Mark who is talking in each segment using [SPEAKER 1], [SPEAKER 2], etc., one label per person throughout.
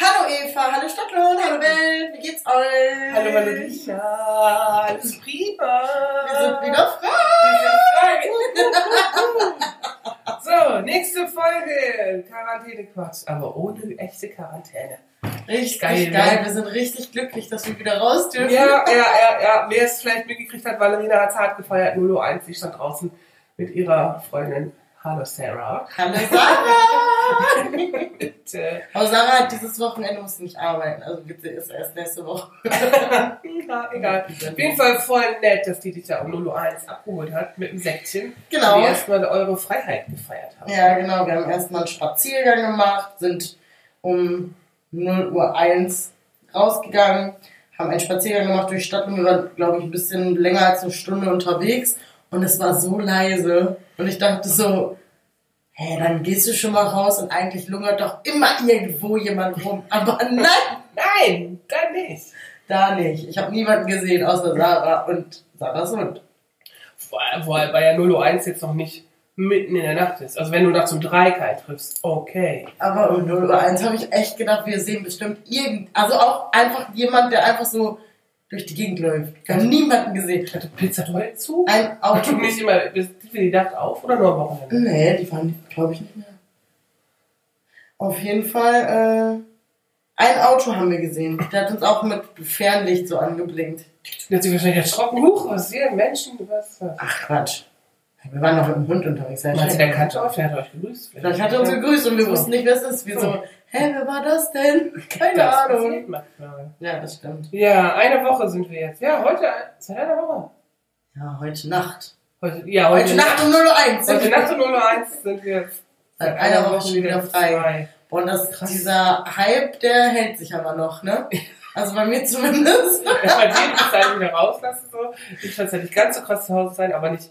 [SPEAKER 1] Hallo Eva, hallo Stadtlohn, hallo Welt, wie geht's euch?
[SPEAKER 2] Hallo Malodisha, alles prima.
[SPEAKER 1] Wir sind wieder frei.
[SPEAKER 2] So, nächste Folge. Quarantänequatsch, aber ohne echte Quarantäne.
[SPEAKER 1] Richtig
[SPEAKER 2] Geil,
[SPEAKER 1] geil,
[SPEAKER 2] ne?
[SPEAKER 1] wir sind richtig glücklich, dass wir wieder raus dürfen.
[SPEAKER 2] Ja, ja, ja, ja. Wer es vielleicht mitgekriegt hat, Valerina hat hart gefeiert, 001. Sie stand draußen mit ihrer Freundin. Hallo Sarah.
[SPEAKER 1] Hallo Sarah!
[SPEAKER 2] Und, äh,
[SPEAKER 1] Aber Sarah hat dieses Wochenende muss nicht arbeiten, also bitte ist erst nächste Woche.
[SPEAKER 2] ja, egal. Auf jeden Fall voll nett, dass die dich da um 001 abgeholt hat mit einem Säckchen.
[SPEAKER 1] Genau.
[SPEAKER 2] Die erstmal eure Freiheit gefeiert haben.
[SPEAKER 1] Ja, genau, wir haben erstmal einen Spaziergang gemacht, sind um 0 Uhr 1 rausgegangen, haben einen Spaziergang gemacht durch die Stadt und wir waren, glaube ich, ein bisschen länger als eine Stunde unterwegs und es war so leise und ich dachte so, hä, dann gehst du schon mal raus und eigentlich lungert doch immer irgendwo jemand rum, aber nein,
[SPEAKER 2] Nein, dann nicht.
[SPEAKER 1] da nicht. Ich habe niemanden gesehen außer Sarah und Sarahs Hund.
[SPEAKER 2] Weil ja 001 jetzt noch nicht mitten in der Nacht ist. Also wenn du nachts um drei keinen triffst, okay.
[SPEAKER 1] Aber um 0 Uhr 1 habe ich echt gedacht, wir sehen bestimmt irgend, also auch einfach jemand, der einfach so durch die Gegend läuft. Wir haben niemanden gesehen.
[SPEAKER 2] Hatte Pizza zu?
[SPEAKER 1] Ein
[SPEAKER 2] Auto nicht immer für die Nacht auf oder nur am Wochenende?
[SPEAKER 1] Nee, die fahren, glaube ich, nicht mehr. Auf jeden Fall, äh, ein Auto haben wir gesehen. Der hat uns auch mit Fernlicht so angeblinkt.
[SPEAKER 2] Der hat sich wahrscheinlich erschrocken. Huch, was ist hier? Menschen? Was? was?
[SPEAKER 1] Ach Quatsch. Wir waren noch mit dem Hund unterwegs.
[SPEAKER 2] Meinst du, der kannte euch? Der hat euch gegrüßt.
[SPEAKER 1] Vielleicht hat er uns gegrüßt und wir
[SPEAKER 2] So.
[SPEAKER 1] wussten nicht, wer es ist. Wir so, hä, wer war das denn? Keine
[SPEAKER 2] Das
[SPEAKER 1] Ahnung.
[SPEAKER 2] manchmal.
[SPEAKER 1] Ja, das stimmt.
[SPEAKER 2] Ja, eine Woche sind wir jetzt. Ja, heute, seit einer Woche.
[SPEAKER 1] Ja, heute Nacht.
[SPEAKER 2] Heute, ja, heute,
[SPEAKER 1] Heute Nacht um 0 Uhr 1.
[SPEAKER 2] Heute Nacht um 01 sind wir
[SPEAKER 1] Seit einer Woche schon wieder frei. Und das,
[SPEAKER 2] Krass.
[SPEAKER 1] dieser Hype, der hält sich aber noch, ne? Also bei mir zumindest.
[SPEAKER 2] Bei dir die Zeit wieder rauslassen, so. Ich fand es ja nicht ganz so krass zu Hause sein, aber nicht,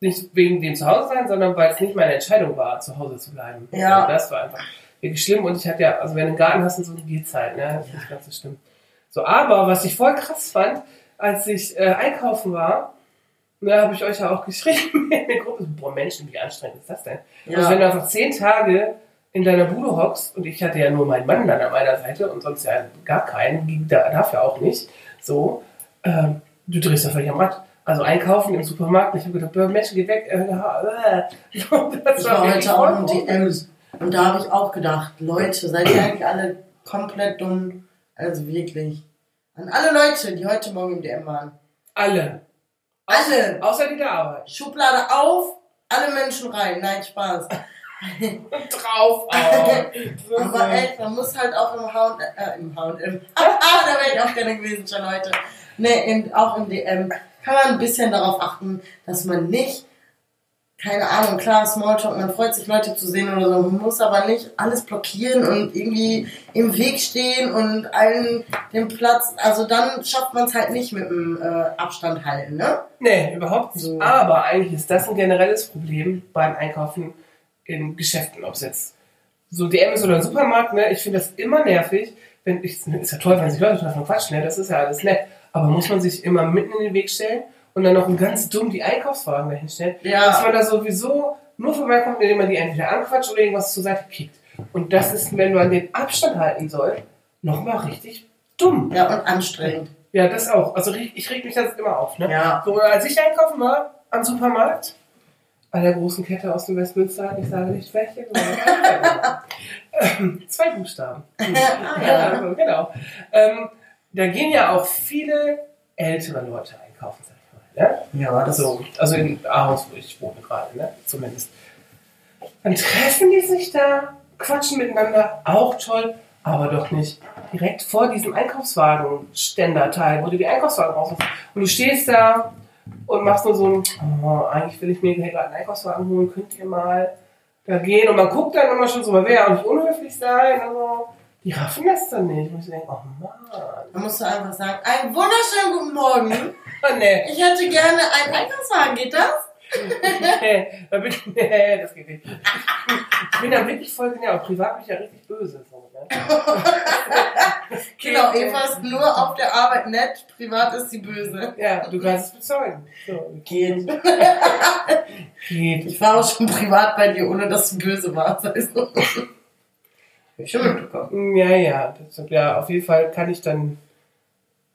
[SPEAKER 2] nicht wegen dem zu Hause sein, sondern weil es nicht meine Entscheidung war, zu Hause zu bleiben.
[SPEAKER 1] Ja.
[SPEAKER 2] Also das war einfach wirklich schlimm und ich hatte ja, also wenn du einen Garten hast, und so eine Gehzeit, ne? Das ist nicht ganz so schlimm. So, aber was ich voll krass fand, als ich äh, einkaufen war, da habe ich euch ja auch geschrieben in der Gruppe, so, boah Menschen, wie anstrengend ist das denn?
[SPEAKER 1] Ja.
[SPEAKER 2] Also wenn du einfach zehn Tage in deiner Bude hockst und ich hatte ja nur meinen Mann dann an meiner Seite und sonst ja gar keinen, ging da, dafür auch nicht, so, ähm, du drehst ja völlig am Rad. Also einkaufen im Supermarkt, ich habe gedacht, boah, Menschen, geht weg. Äh, äh.
[SPEAKER 1] Ich war heute auch
[SPEAKER 2] voll
[SPEAKER 1] im
[SPEAKER 2] komisch.
[SPEAKER 1] DM. Und da habe ich auch gedacht, Leute, seid ihr eigentlich alle komplett dumm? Also wirklich. An alle Leute, die heute Morgen im DM waren.
[SPEAKER 2] Alle.
[SPEAKER 1] Alle.
[SPEAKER 2] Außer die da arbeiten.
[SPEAKER 1] Schublade auf, alle Menschen rein. Nein, Spaß.
[SPEAKER 2] Drauf. Oh.
[SPEAKER 1] Aber echt, man muss halt auch im H&M, äh, im H&M, ah, da wäre ich auch gerne gewesen schon heute. Nee, im, auch im DM kann man ein bisschen darauf achten, dass man nicht, keine Ahnung, klar, Smalltalk, man freut sich Leute zu sehen oder so, man muss aber nicht alles blockieren und irgendwie im Weg stehen und allen den Platz, also dann schafft man es halt nicht mit dem äh, Abstand halten, ne?
[SPEAKER 2] Nee, überhaupt nicht.
[SPEAKER 1] So.
[SPEAKER 2] Aber eigentlich ist das ein generelles Problem beim Einkaufen in Geschäften, ob es jetzt so DM ist oder ein Supermarkt, ne? Ich finde das immer nervig, wenn ich, ist ja toll, wenn sich Leute davon quatschen, ne? Das ist ja alles nett. Aber muss man sich immer mitten in den Weg stellen und dann noch ganz dumm die Einkaufswagen dahin stellen,
[SPEAKER 1] Ja.
[SPEAKER 2] dass man da sowieso nur vorbeikommt, indem man die entweder anquatscht oder irgendwas zur Seite kickt. Und das ist, wenn man den Abstand halten soll, nochmal richtig dumm.
[SPEAKER 1] Ja, und anstrengend.
[SPEAKER 2] Ja, das auch. Also ich reg mich das immer auf, ne?
[SPEAKER 1] Ja.
[SPEAKER 2] So, als ich einkaufen war am Supermarkt, bei der großen Kette aus dem Westmünster, ich sage nicht welche, ähm, zwei Buchstaben.
[SPEAKER 1] Ah,
[SPEAKER 2] ja, also, genau. Ähm, da gehen ja auch viele ältere Leute einkaufen, sag. Ne?
[SPEAKER 1] Ja, das
[SPEAKER 2] So, also in Aarhus, wo ich wohne gerade, ne? zumindest. Dann treffen die sich da, quatschen miteinander, auch toll, aber doch nicht direkt vor diesem Einkaufswagen-Ständerteil, wo du die Einkaufswagen rausmachst. Und du stehst da und machst nur so ein, oh, eigentlich will ich mir gerade einen Einkaufswagen holen, könnt ihr mal da gehen? Und man guckt dann immer schon so, man will ja auch nicht unhöflich sein, also die raffen das dann nicht. Und ich denke, oh Mann.
[SPEAKER 1] Man muss einfach sagen, einen wunderschönen guten Morgen.
[SPEAKER 2] Oh nee.
[SPEAKER 1] Ich hätte gerne einen Einkaufswagen, geht das?
[SPEAKER 2] nee, da bin ich, nee, das geht nicht. Ich bin da wirklich voll genau. Privat bin ich ja richtig böse. So, ne?
[SPEAKER 1] Genau, Eva ist nur auf der Arbeit nett, privat ist sie böse.
[SPEAKER 2] Ja, du kannst es bezeugen. So,
[SPEAKER 1] Geht.
[SPEAKER 2] geht.
[SPEAKER 1] Ich war auch schon privat bei dir, ohne dass du böse warst. Also. Ich schon mitbekommen.
[SPEAKER 2] Ja, ja, das, ja, auf jeden Fall kann ich dann.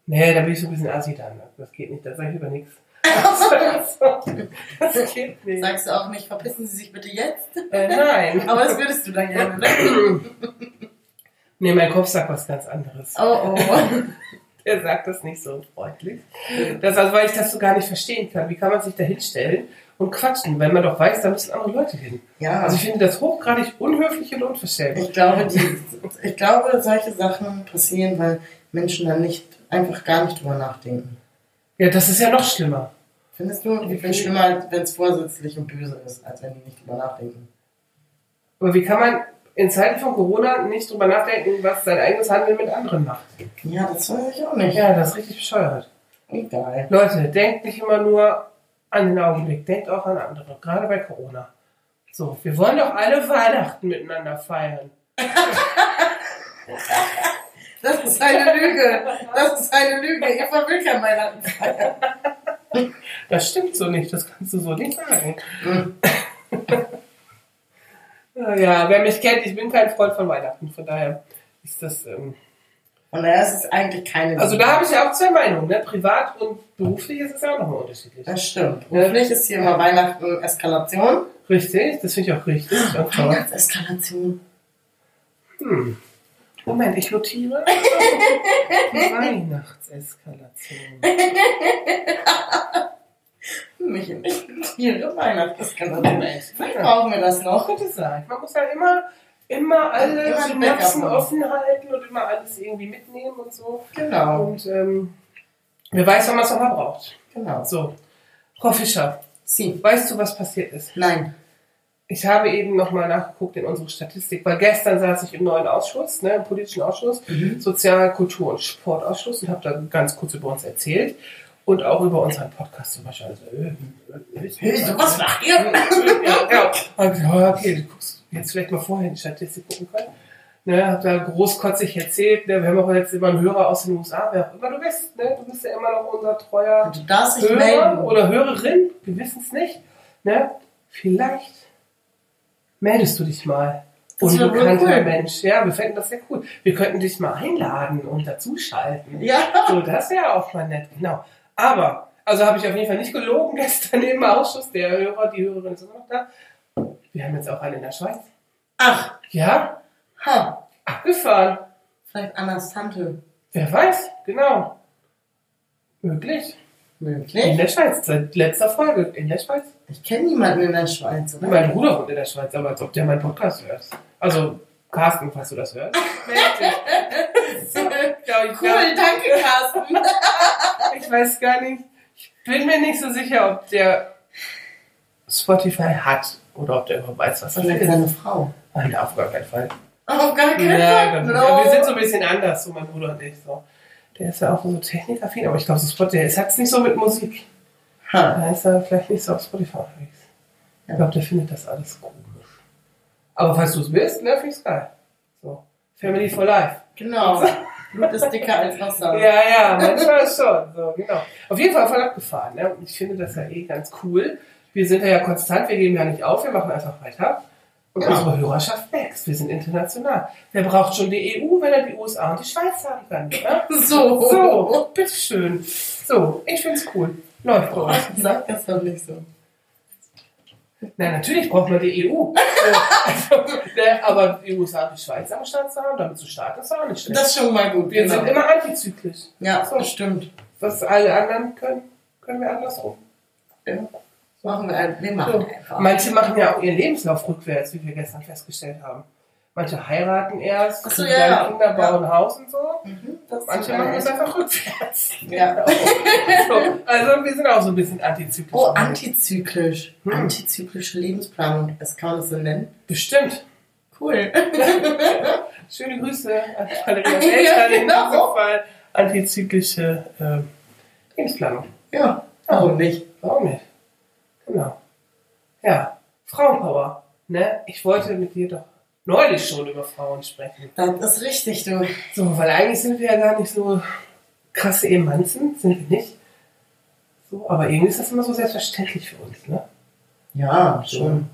[SPEAKER 2] Nee, da bin ich so ein bisschen assi dann. Das geht nicht, da sage ich über nichts. Das geht nicht.
[SPEAKER 1] Sagst du auch nicht, verpissen Sie sich bitte jetzt?
[SPEAKER 2] Äh, nein.
[SPEAKER 1] Aber das würdest du dann gerne, ne?
[SPEAKER 2] Nee, mein Kopf sagt was ganz anderes.
[SPEAKER 1] Oh, oh.
[SPEAKER 2] Der sagt das nicht so freundlich. Das also, weil ich das so gar nicht verstehen kann. Wie kann man sich da hinstellen und quatschen, wenn man doch weiß, da müssen andere Leute hin.
[SPEAKER 1] Ja,
[SPEAKER 2] Also ich finde das hochgradig unhöflich und unverschämt.
[SPEAKER 1] ich glaube, die, ich glaube, solche Sachen passieren, weil Menschen dann nicht, einfach gar nicht drüber nachdenken.
[SPEAKER 2] Ja, das ist ja noch schlimmer.
[SPEAKER 1] Findest du? Ich finde es schlimmer, wenn es vorsätzlich und böse ist, als wenn die nicht drüber nachdenken.
[SPEAKER 2] Aber wie kann man in Zeiten von Corona nicht drüber nachdenken, was sein eigenes Handeln mit anderen macht?
[SPEAKER 1] Ja, das weiß ich auch nicht.
[SPEAKER 2] Ja, das ist richtig bescheuert.
[SPEAKER 1] Egal.
[SPEAKER 2] Leute, denkt nicht immer nur an den Augenblick, denkt auch an andere, gerade bei Corona. So, wir wollen doch alle Weihnachten miteinander feiern.
[SPEAKER 1] Das ist eine Lüge. Das ist eine Lüge. Eva will kein Weihnachten feiern.
[SPEAKER 2] Das stimmt so nicht, das kannst du so nicht sagen. Ja, ja, wer mich kennt, ich bin kein Freund von Weihnachten, von daher ist das. Ähm
[SPEAKER 1] Und daher ist es eigentlich keine
[SPEAKER 2] also da habe ich ja auch zwei Meinungen, ne? Privat und beruflich ist es ja auch nochmal unterschiedlich.
[SPEAKER 1] Das stimmt. Beruflich ist hier immer Weihnachten Eskalation.
[SPEAKER 2] Richtig, das finde ich auch richtig. Toll.
[SPEAKER 1] Weihnachtseskalation.
[SPEAKER 2] Hm. Moment, ich notiere. Weihnachtseskalation.
[SPEAKER 1] Mich nicht. Ihre Weihnachtseskalation. Vielleicht
[SPEAKER 2] Ja.
[SPEAKER 1] brauchen wir das noch.
[SPEAKER 2] Könnte sein. Man muss halt immer, immer alle
[SPEAKER 1] ein
[SPEAKER 2] Synapsen
[SPEAKER 1] haben.
[SPEAKER 2] offen halten und immer alles irgendwie mitnehmen und so.
[SPEAKER 1] Genau.
[SPEAKER 2] Und ähm, wer weiß, wann man es nochmal braucht.
[SPEAKER 1] Genau.
[SPEAKER 2] So, Frau Fischer,
[SPEAKER 1] Sie.
[SPEAKER 2] weißt du, was passiert ist?
[SPEAKER 1] Nein.
[SPEAKER 2] Ich habe eben nochmal nachgeguckt in unsere Statistik, weil gestern saß ich im neuen Ausschuss, ne, im politischen Ausschuss, Sozial-, Kultur- und Sportausschuss und habe da ganz kurz über uns erzählt und auch über unseren Podcast zum Beispiel. Also, äh, äh,
[SPEAKER 1] so was macht ihr?
[SPEAKER 2] ja, ja. Ja, okay, du guckst jetzt vielleicht mal vorher in die Statistik gucken können. Ne, hab da großkotzig erzählt, ne, wir haben auch jetzt immer einen Hörer aus den USA, wer auch immer du bist, ne, du bist ja immer noch unser treuer
[SPEAKER 1] Du darfst
[SPEAKER 2] Hörer
[SPEAKER 1] melden.
[SPEAKER 2] oder Hörerin, wir wissen es nicht. Ne? Vielleicht meldest du dich mal.
[SPEAKER 1] Das
[SPEAKER 2] Unbekannter
[SPEAKER 1] cool.
[SPEAKER 2] Mensch. Ja, wir fänden das sehr cool. Wir könnten dich mal einladen und dazuschalten.
[SPEAKER 1] Ja.
[SPEAKER 2] So, das wäre auch mal nett, genau. Aber, also habe ich auf jeden Fall nicht gelogen gestern im Ausschuss. Der Hörer, die Hörerin ist immer noch da. Wir haben jetzt auch einen in der Schweiz.
[SPEAKER 1] Ach,
[SPEAKER 2] Ja,
[SPEAKER 1] ha.
[SPEAKER 2] abgefahren.
[SPEAKER 1] Vielleicht Annas Tante.
[SPEAKER 2] Wer weiß, genau. Möglich. In
[SPEAKER 1] Möglich.
[SPEAKER 2] der Schweiz, seit letzter Folge. In der Schweiz.
[SPEAKER 1] Ich kenne niemanden in der Schweiz, oder?
[SPEAKER 2] Mein Bruder wohnt in der Schweiz, aber als ob der meinen Podcast hört. Also, Carsten, falls du das hörst. So, ich,
[SPEAKER 1] Cool, danke, Carsten.
[SPEAKER 2] ich weiß gar nicht. Ich bin mir nicht so sicher, ob der Spotify hat oder ob der überhaupt weiß, was das
[SPEAKER 1] Vielleicht
[SPEAKER 2] ist.
[SPEAKER 1] seine Frau.
[SPEAKER 2] Nein, auf gar keinen Fall.
[SPEAKER 1] Auf gar keinen
[SPEAKER 2] Ja,
[SPEAKER 1] Fall. No.
[SPEAKER 2] ja, wir sind so ein bisschen anders, so mein Bruder und ich. So. Der ist ja auch so technikaffin, aber ich glaube, so es hat es nicht so mit Musik.
[SPEAKER 1] Ha.
[SPEAKER 2] Da ist er vielleicht nicht so auf Spotify unterwegs. Ich glaube, der findet das alles komisch. Aber falls du es willst, ne, finde ich's geil. So. Family for Life.
[SPEAKER 1] Genau. Blut ist dicker als Wasser.
[SPEAKER 2] Ja, ja, manchmal schon. So, genau. Auf jeden Fall voll abgefahren. Ne? Und ich finde das ja eh ganz cool. Wir sind da ja konstant, wir geben ja nicht auf, wir machen einfach weiter. Und
[SPEAKER 1] Ja.
[SPEAKER 2] unsere Hörerschaft wächst. Wir sind international. Wer braucht schon die EU, wenn er die USA und die Schweiz haben kann? Ne?
[SPEAKER 1] So.
[SPEAKER 2] So, bitteschön. So, ich find's cool. Läuft bei uns.
[SPEAKER 1] Sag das doch nicht so.
[SPEAKER 2] Na, natürlich braucht man die EU. So, also, ne, aber die USA und die Schweiz am Start zu haben, damit zu starten, ist auch nicht schlecht.
[SPEAKER 1] Das ist schon mal gut.
[SPEAKER 2] Wir
[SPEAKER 1] genau.
[SPEAKER 2] sind immer antizyklisch.
[SPEAKER 1] ja,
[SPEAKER 2] So.
[SPEAKER 1] das stimmt.
[SPEAKER 2] Was alle anderen können, können wir andersrum.
[SPEAKER 1] Ja. Machen wir, wir machen
[SPEAKER 2] So.
[SPEAKER 1] einfach.
[SPEAKER 2] Manche machen ja auch ihren Lebenslauf rückwärts, wie wir gestern festgestellt haben. Manche heiraten erst,
[SPEAKER 1] Ach so, ja,
[SPEAKER 2] dann
[SPEAKER 1] ja.
[SPEAKER 2] Kinder, bauen ein Haus und so.
[SPEAKER 1] Mhm,
[SPEAKER 2] Manche machen das einfach rückwärts.
[SPEAKER 1] Ja.
[SPEAKER 2] so, also wir sind auch so ein bisschen antizyklisch.
[SPEAKER 1] Oh, antizyklisch.
[SPEAKER 2] Hm.
[SPEAKER 1] Antizyklische Lebensplanung. Das kann man das so nennen.
[SPEAKER 2] Bestimmt.
[SPEAKER 1] Cool.
[SPEAKER 2] Schöne Grüße an Valerias
[SPEAKER 1] Ja,
[SPEAKER 2] Eltern in
[SPEAKER 1] genau.
[SPEAKER 2] diesem Fall. Antizyklische ähm, Lebensplanung.
[SPEAKER 1] Ja, warum nicht?
[SPEAKER 2] Warum nicht? Genau. Ja, Frauenpower. Ne? Ich wollte mit dir doch neulich schon über Frauen sprechen.
[SPEAKER 1] Das ist richtig, du.
[SPEAKER 2] So, weil eigentlich sind wir ja gar nicht so krasse Emanzen, sind wir nicht. So, aber irgendwie ist das immer so selbstverständlich für uns, ne?
[SPEAKER 1] Ja, schon.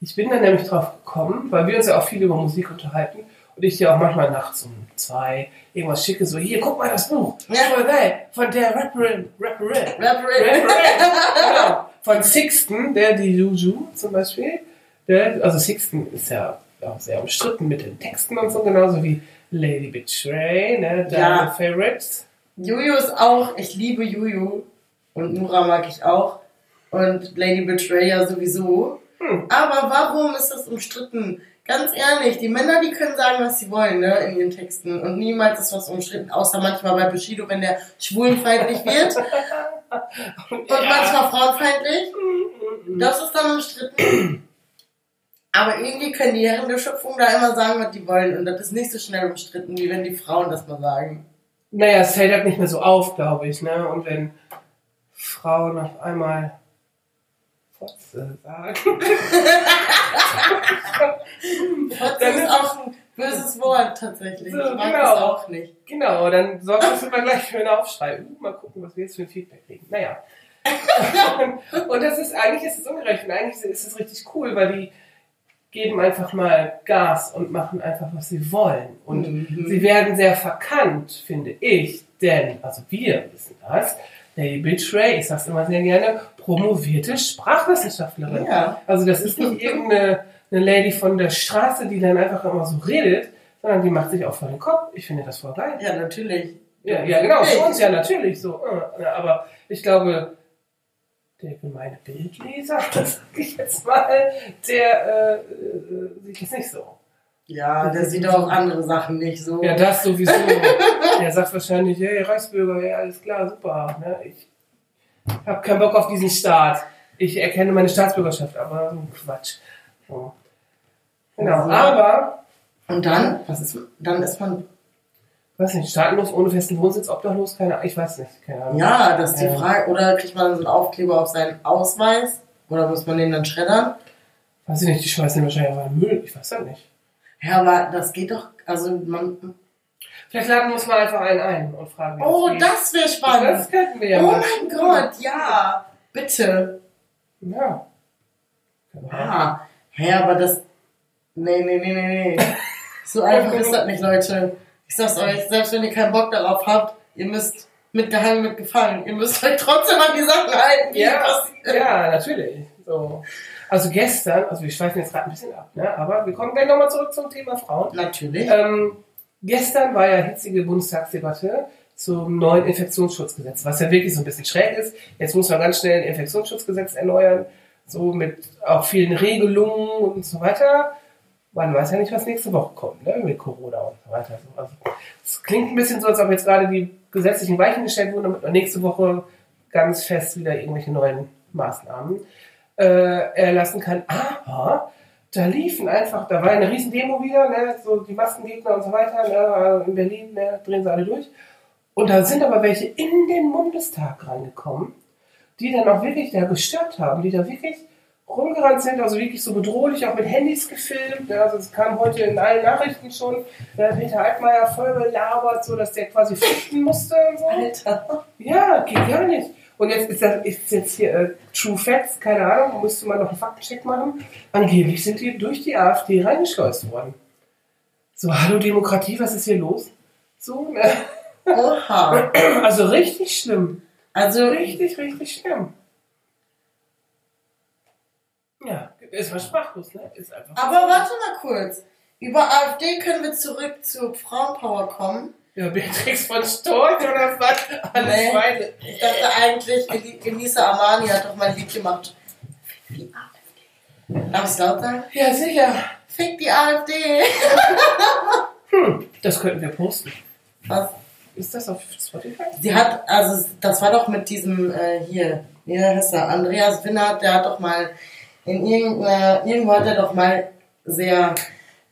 [SPEAKER 2] Ich bin dann nämlich drauf gekommen, weil wir uns ja auch viel über Musik unterhalten und ich dir auch manchmal nachts um zwei irgendwas schicke, so, hier, guck mal das Buch.
[SPEAKER 1] Ja.
[SPEAKER 2] Voll geil. Von der Rapperin, Rapperin.
[SPEAKER 1] Rapperin.
[SPEAKER 2] genau. Von Sixten, der die Juju zum Beispiel. Der, also Sixten ist ja auch sehr umstritten mit den Texten und so, genauso wie Lady Betray, ne, deine
[SPEAKER 1] Ja.
[SPEAKER 2] Favorites.
[SPEAKER 1] Juju ist auch, ich liebe Juju. Und Nura mag ich auch. Und Lady Betrayer sowieso.
[SPEAKER 2] Hm.
[SPEAKER 1] Aber warum ist das umstritten? Ganz ehrlich, die Männer, die können sagen, was sie wollen, ne, in ihren Texten. Und niemals ist was umstritten, außer manchmal bei Bushido, wenn der schwulenfeindlich wird. Und manchmal frauenfeindlich. Das ist dann umstritten. Aber irgendwie können die Herren der Schöpfung da immer sagen, was die wollen. Und das ist nicht so schnell umstritten, wie wenn die Frauen das mal sagen.
[SPEAKER 2] Naja, es fällt halt nicht mehr so auf, glaube ich, ne? Und wenn Frauen auf einmal Fotze sagen.
[SPEAKER 1] Das ist auch ein böses Wort tatsächlich.
[SPEAKER 2] So,
[SPEAKER 1] ich mag
[SPEAKER 2] genau.
[SPEAKER 1] das auch nicht.
[SPEAKER 2] Genau, dann sorgt das immer gleich für einen Aufschrei. Uh, mal gucken, was wir jetzt für ein Feedback kriegen. Naja. und das ist, eigentlich ist es ungerecht und eigentlich ist es richtig cool, weil die geben einfach mal Gas und machen einfach, was sie wollen. Und
[SPEAKER 1] Mhm.
[SPEAKER 2] sie werden sehr verkannt, finde ich, denn, also wir wissen das, Lady Bitchray, ich sag's immer sehr gerne, promovierte Sprachwissenschaftlerin.
[SPEAKER 1] Ja.
[SPEAKER 2] Also das ist nicht irgendeine eine Lady von der Straße, die dann einfach immer so redet, sondern die macht sich auch vor den Kopf. Ich finde das voll geil.
[SPEAKER 1] Ja, natürlich.
[SPEAKER 2] Ja, ja genau, für uns ja natürlich so. äh, Aber ich glaube, der gemeine Bildleser, das sag ich jetzt mal, der äh, äh, sieht das nicht so.
[SPEAKER 1] Ja, der sieht auch andere Sachen nicht so.
[SPEAKER 2] Ja, das sowieso. der sagt wahrscheinlich, hey, Reichsbürger, ja, alles klar, super. Ne? Ich habe keinen Bock auf diesen Staat. Ich erkenne meine Staatsbürgerschaft, aber ein Quatsch. Genau,
[SPEAKER 1] Also-
[SPEAKER 2] aber,
[SPEAKER 1] Und dann? Was ist, dann ist man.
[SPEAKER 2] weiß nicht, staatenlos, ohne festen Wohnsitz, obdachlos, keine Ahnung, ich weiß nicht, keine Ahnung.
[SPEAKER 1] Ja, das ist die
[SPEAKER 2] Ja.
[SPEAKER 1] Frage. Oder kriegt man so einen Aufkleber auf seinen Ausweis? Oder muss man den dann schreddern?
[SPEAKER 2] Weiß ich nicht, die schmeißen den wahrscheinlich auf den Müll, ich weiß das nicht.
[SPEAKER 1] Ja, aber das geht doch. Also man.
[SPEAKER 2] Vielleicht laden wir uns mal einfach einen ein und fragen,
[SPEAKER 1] Oh, das wäre
[SPEAKER 2] Das
[SPEAKER 1] spannend.
[SPEAKER 2] könnten wir ja
[SPEAKER 1] Oh mein Gott, ja. Bitte.
[SPEAKER 2] Ja. Genau.
[SPEAKER 1] Ah. Hä, aber das. Nee, nee, nee, nee, nee. So einfach ist das nicht, Leute. Ich sag's euch, selbst wenn ihr keinen Bock darauf habt, ihr müsst mit Geheim mit Gefallen. Ihr müsst euch trotzdem an die Sachen halten,
[SPEAKER 2] Ja, ja, natürlich. So. Also gestern, also wir schweifen jetzt gerade ein bisschen ab, ne? aber wir kommen gleich nochmal zurück zum Thema Frauen.
[SPEAKER 1] Natürlich.
[SPEAKER 2] Ähm, gestern war ja hitzige Bundestagsdebatte zum neuen Infektionsschutzgesetz, was ja wirklich so ein bisschen schräg ist. Jetzt muss man ganz schnell ein Infektionsschutzgesetz erneuern, so mit auch vielen Regelungen und so weiter. Man weiß ja nicht, was nächste Woche kommt, ne? mit Corona und so weiter. Also, es klingt ein bisschen so, als ob jetzt gerade die gesetzlichen Weichen gestellt wurden, damit man nächste Woche ganz fest wieder irgendwelche neuen Maßnahmen äh, erlassen kann. Aber da liefen einfach, da war eine riesen Demo wieder, ne, so die Maskengegner und so weiter, ne, in Berlin, ne, drehen sie alle durch. Und da sind aber welche in den Bundestag reingekommen, die dann auch wirklich da gestört haben, die da wirklich rumgerannt sind, also wirklich so bedrohlich, auch mit Handys gefilmt. Ne, also es kam heute in allen Nachrichten schon, der Peter Altmaier voll belabert, so dass der quasi flüchten musste und so.
[SPEAKER 1] Alter.
[SPEAKER 2] Ja, geht gar nicht. Und jetzt ist das ist jetzt hier äh, True Facts, keine Ahnung, müsste man noch einen Faktencheck machen. Angeblich sind die durch die AfD reingeschleust worden. So, hallo Demokratie, was ist hier los? So, ne?
[SPEAKER 1] Oha.
[SPEAKER 2] Also richtig schlimm.
[SPEAKER 1] Also,
[SPEAKER 2] Richtig, richtig schlimm. Ja, ist mal sprachlos, ne? Ist einfach.
[SPEAKER 1] aber warte mal kurz. Über AfD können wir zurück zu Frauenpower kommen.
[SPEAKER 2] Ja, Beatrix von Storch oder was? Alles
[SPEAKER 1] Nee.
[SPEAKER 2] Weine.
[SPEAKER 1] Ich dachte eigentlich, Genießer Armani hat doch mal ein Lied gemacht. Fick die AfD. Darf ich laut sagen?
[SPEAKER 2] Ja, sicher.
[SPEAKER 1] Fick die AfD.
[SPEAKER 2] Hm, das könnten wir posten.
[SPEAKER 1] Was?
[SPEAKER 2] Ist das auf Spotify?
[SPEAKER 1] Sie hat, also das war doch mit diesem äh, hier, wie heißt er, Andreas Winnert, der hat doch mal in irgendeiner, irgendwo hat er doch mal sehr,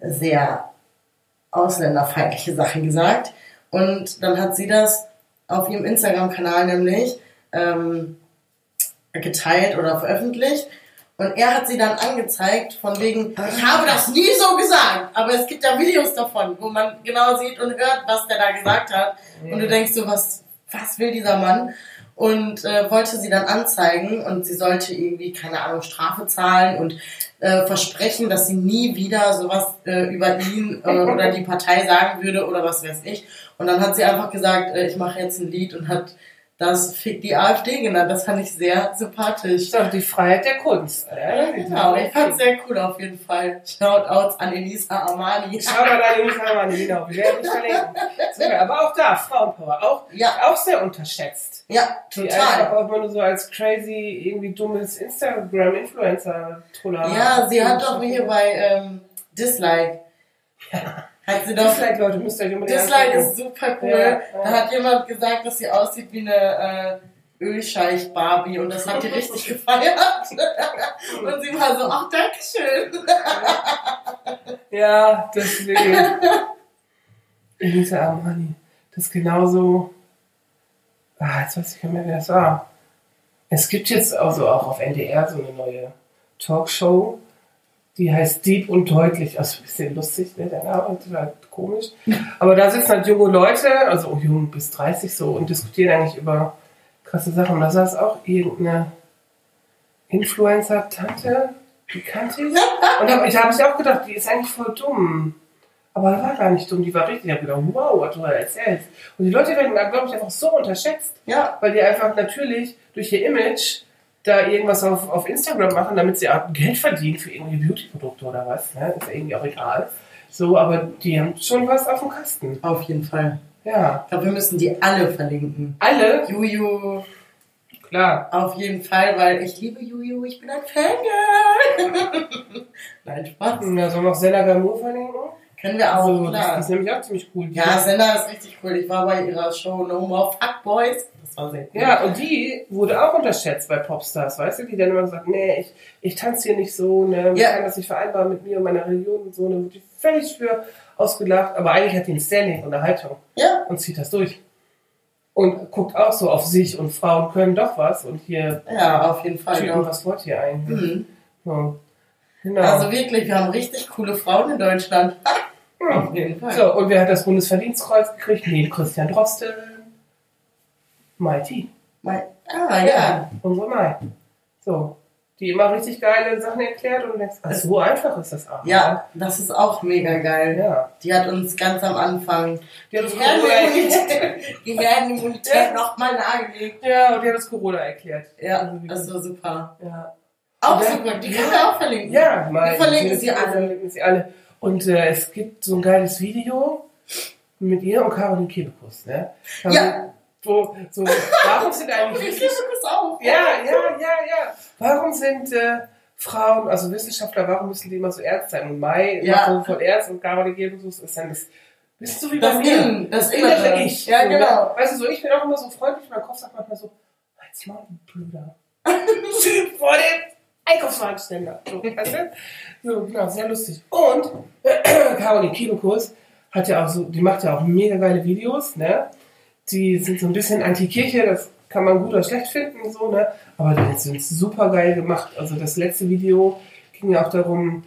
[SPEAKER 1] sehr ausländerfeindliche Sachen gesagt. Und dann hat sie das auf ihrem Instagram-Kanal nämlich ähm, geteilt oder veröffentlicht. Und er hat sie dann angezeigt, von wegen, ich habe das nie so gesagt. Aber es gibt ja Videos davon, wo man genau sieht und hört, was der da gesagt hat. Und du denkst so, was, was will dieser Mann? Und äh, wollte sie dann anzeigen und sie sollte irgendwie, keine Ahnung, Strafe zahlen und äh, versprechen, dass sie nie wieder sowas äh, über ihn äh, oder die Partei sagen würde oder was weiß ich. Und dann hat sie einfach gesagt, äh, ich mache jetzt ein Lied und hat das Fick die AfD genannt. Das fand ich sehr sympathisch.
[SPEAKER 2] Doch die Freiheit der Kunst. Ja,
[SPEAKER 1] Genau, ich fand's sehr cool auf jeden Fall. Shoutouts an Elisa Armani.
[SPEAKER 2] Schau mal da den Kameramann, genau. Wir werden nicht verlinken. Aber auch da, Frauenpower. Auch,
[SPEAKER 1] Ja.
[SPEAKER 2] auch sehr unterschätzt.
[SPEAKER 1] Ja,
[SPEAKER 2] Die einfach
[SPEAKER 1] total.
[SPEAKER 2] auch nur so als crazy, irgendwie dummes Instagram-Influencer-Troller.
[SPEAKER 1] Ja, sie hat doch hier bei ähm, Dislike. Hat sie doch.
[SPEAKER 2] Dislike, Leute, müsst ihr euch unbedingt
[SPEAKER 1] Dislike
[SPEAKER 2] angucken.
[SPEAKER 1] ist super cool.
[SPEAKER 2] Ja.
[SPEAKER 1] Da hat jemand gesagt, dass sie aussieht wie eine äh, Ölscheich Barbie und das hat die richtig gefeiert. und sie war so, ach, Dankeschön.
[SPEAKER 2] Ja, deswegen. Elisa Armani. Das ist genauso. Ah, jetzt weiß ich gar nicht mehr, wer das war. Es gibt jetzt also auch auf NDR so eine neue Talkshow. Die heißt Deep und Deutlich. Also ein bisschen lustig, ne? Der Name ist halt komisch. Aber da sitzen halt junge Leute, also jung bis 30 so, und diskutieren eigentlich über krasse Sachen. Und da saß auch irgendeine Influencer-Tante, die kannte ich. Und da, da habe ich auch gedacht, die ist eigentlich voll dumm. Aber die war gar nicht dumm, die war richtig. Ich habe gedacht, wow, was du da erzählst. Und die Leute werden, glaube ich, einfach so unterschätzt,
[SPEAKER 1] Ja,
[SPEAKER 2] weil die einfach natürlich durch ihr Image da irgendwas auf, auf Instagram machen, damit sie auch Geld verdienen für irgendwie Beauty-Produkte oder was. Ne? Ist ja irgendwie auch egal. So, aber die haben schon was auf dem Kasten.
[SPEAKER 1] auf jeden Fall.
[SPEAKER 2] Ja.
[SPEAKER 1] Ich glaube, wir müssen die alle verlinken.
[SPEAKER 2] Alle,
[SPEAKER 1] Juju,
[SPEAKER 2] klar.
[SPEAKER 1] auf jeden Fall, weil ich liebe Juju, ich bin ein Fangirl. Nein, Spaß.
[SPEAKER 2] Ja, soll noch Senna Gamur verlinken?
[SPEAKER 1] Können wir auch,
[SPEAKER 2] Also, das,
[SPEAKER 1] klar.
[SPEAKER 2] die ist nämlich auch ziemlich cool.
[SPEAKER 1] Ja, Sender ist richtig cool. Ich war bei ihrer Show No More Fuckboys. Das war sehr cool.
[SPEAKER 2] Ja, und die wurde auch unterschätzt bei Popstars, weißt du, die dann immer sagt, nee, ich, ich tanze hier nicht so, ne, ich
[SPEAKER 1] Ja.
[SPEAKER 2] kann das nicht vereinbaren mit mir und meiner Religion und so, ne, wird die völlig für ausgelacht, aber eigentlich hat die ein Standing und eine Haltung
[SPEAKER 1] Ja,
[SPEAKER 2] und zieht das durch. Und guckt auch so auf sich und Frauen können doch was und hier,
[SPEAKER 1] ja, auf jeden Fall.
[SPEAKER 2] Typen, was wollt ihr eigentlich?
[SPEAKER 1] Mhm.
[SPEAKER 2] So. Genau.
[SPEAKER 1] Also wirklich, wir haben richtig coole Frauen in Deutschland. Auf jeden Fall.
[SPEAKER 2] so, und wer hat das Bundesverdienstkreuz gekriegt? Nee, Christian Drosten. Mighty.
[SPEAKER 1] Mein, ah, ja.
[SPEAKER 2] Unsere Mai. So. Die immer richtig geile Sachen erklärt und denkst, ach, so einfach ist das auch.
[SPEAKER 1] Ja, das ist auch mega geil.
[SPEAKER 2] Ja.
[SPEAKER 1] Die hat uns ganz am Anfang
[SPEAKER 2] Die hat das
[SPEAKER 1] die
[SPEAKER 2] Corona erklärt.
[SPEAKER 1] Herdenimmunität, die Herdenimmunität
[SPEAKER 2] Ja.
[SPEAKER 1] nochmal nahegelegt.
[SPEAKER 2] Ja, und die hat das Corona erklärt.
[SPEAKER 1] Ja,
[SPEAKER 2] Also,
[SPEAKER 1] das war super.
[SPEAKER 2] ja.
[SPEAKER 1] Auch
[SPEAKER 2] Ja.
[SPEAKER 1] super, die können wir auch verlinken.
[SPEAKER 2] Ja, mal.
[SPEAKER 1] Wir verlinken sie alle.
[SPEAKER 2] Verlinken sie alle. Und äh, es gibt so ein geiles Video mit ihr und Caroline Kebekus, ne?
[SPEAKER 1] Ja.
[SPEAKER 2] Wo, so, warum sind
[SPEAKER 1] Ich
[SPEAKER 2] eigentlich
[SPEAKER 1] liebe das auch.
[SPEAKER 2] Ja, ja, ja, ja. Warum sind äh, Frauen, also Wissenschaftler, warum müssen die immer so ernst sein? Und Mai
[SPEAKER 1] Ja.
[SPEAKER 2] so voll ernst und Caroline Kebekus ist dann das, bist du wie bei
[SPEAKER 1] Das
[SPEAKER 2] mir?
[SPEAKER 1] Innen, das
[SPEAKER 2] innere. Ich.
[SPEAKER 1] Ja,
[SPEAKER 2] so,
[SPEAKER 1] genau.
[SPEAKER 2] Ne? Weißt du, so ich bin auch immer so freundlich, mein Kopf sagt manchmal so, halt's mal, du Blöder. Typ vor dem Einkaufswagenständer. So, weißt du? so, genau, sehr lustig. Und Caroline Kebekus hat ja auch so, die macht ja auch mega geile Videos, ne? Die sind so ein bisschen Anti-Kirche, das kann man gut oder schlecht finden, so, ne? Aber die sind super geil gemacht. Also das letzte Video ging ja auch darum,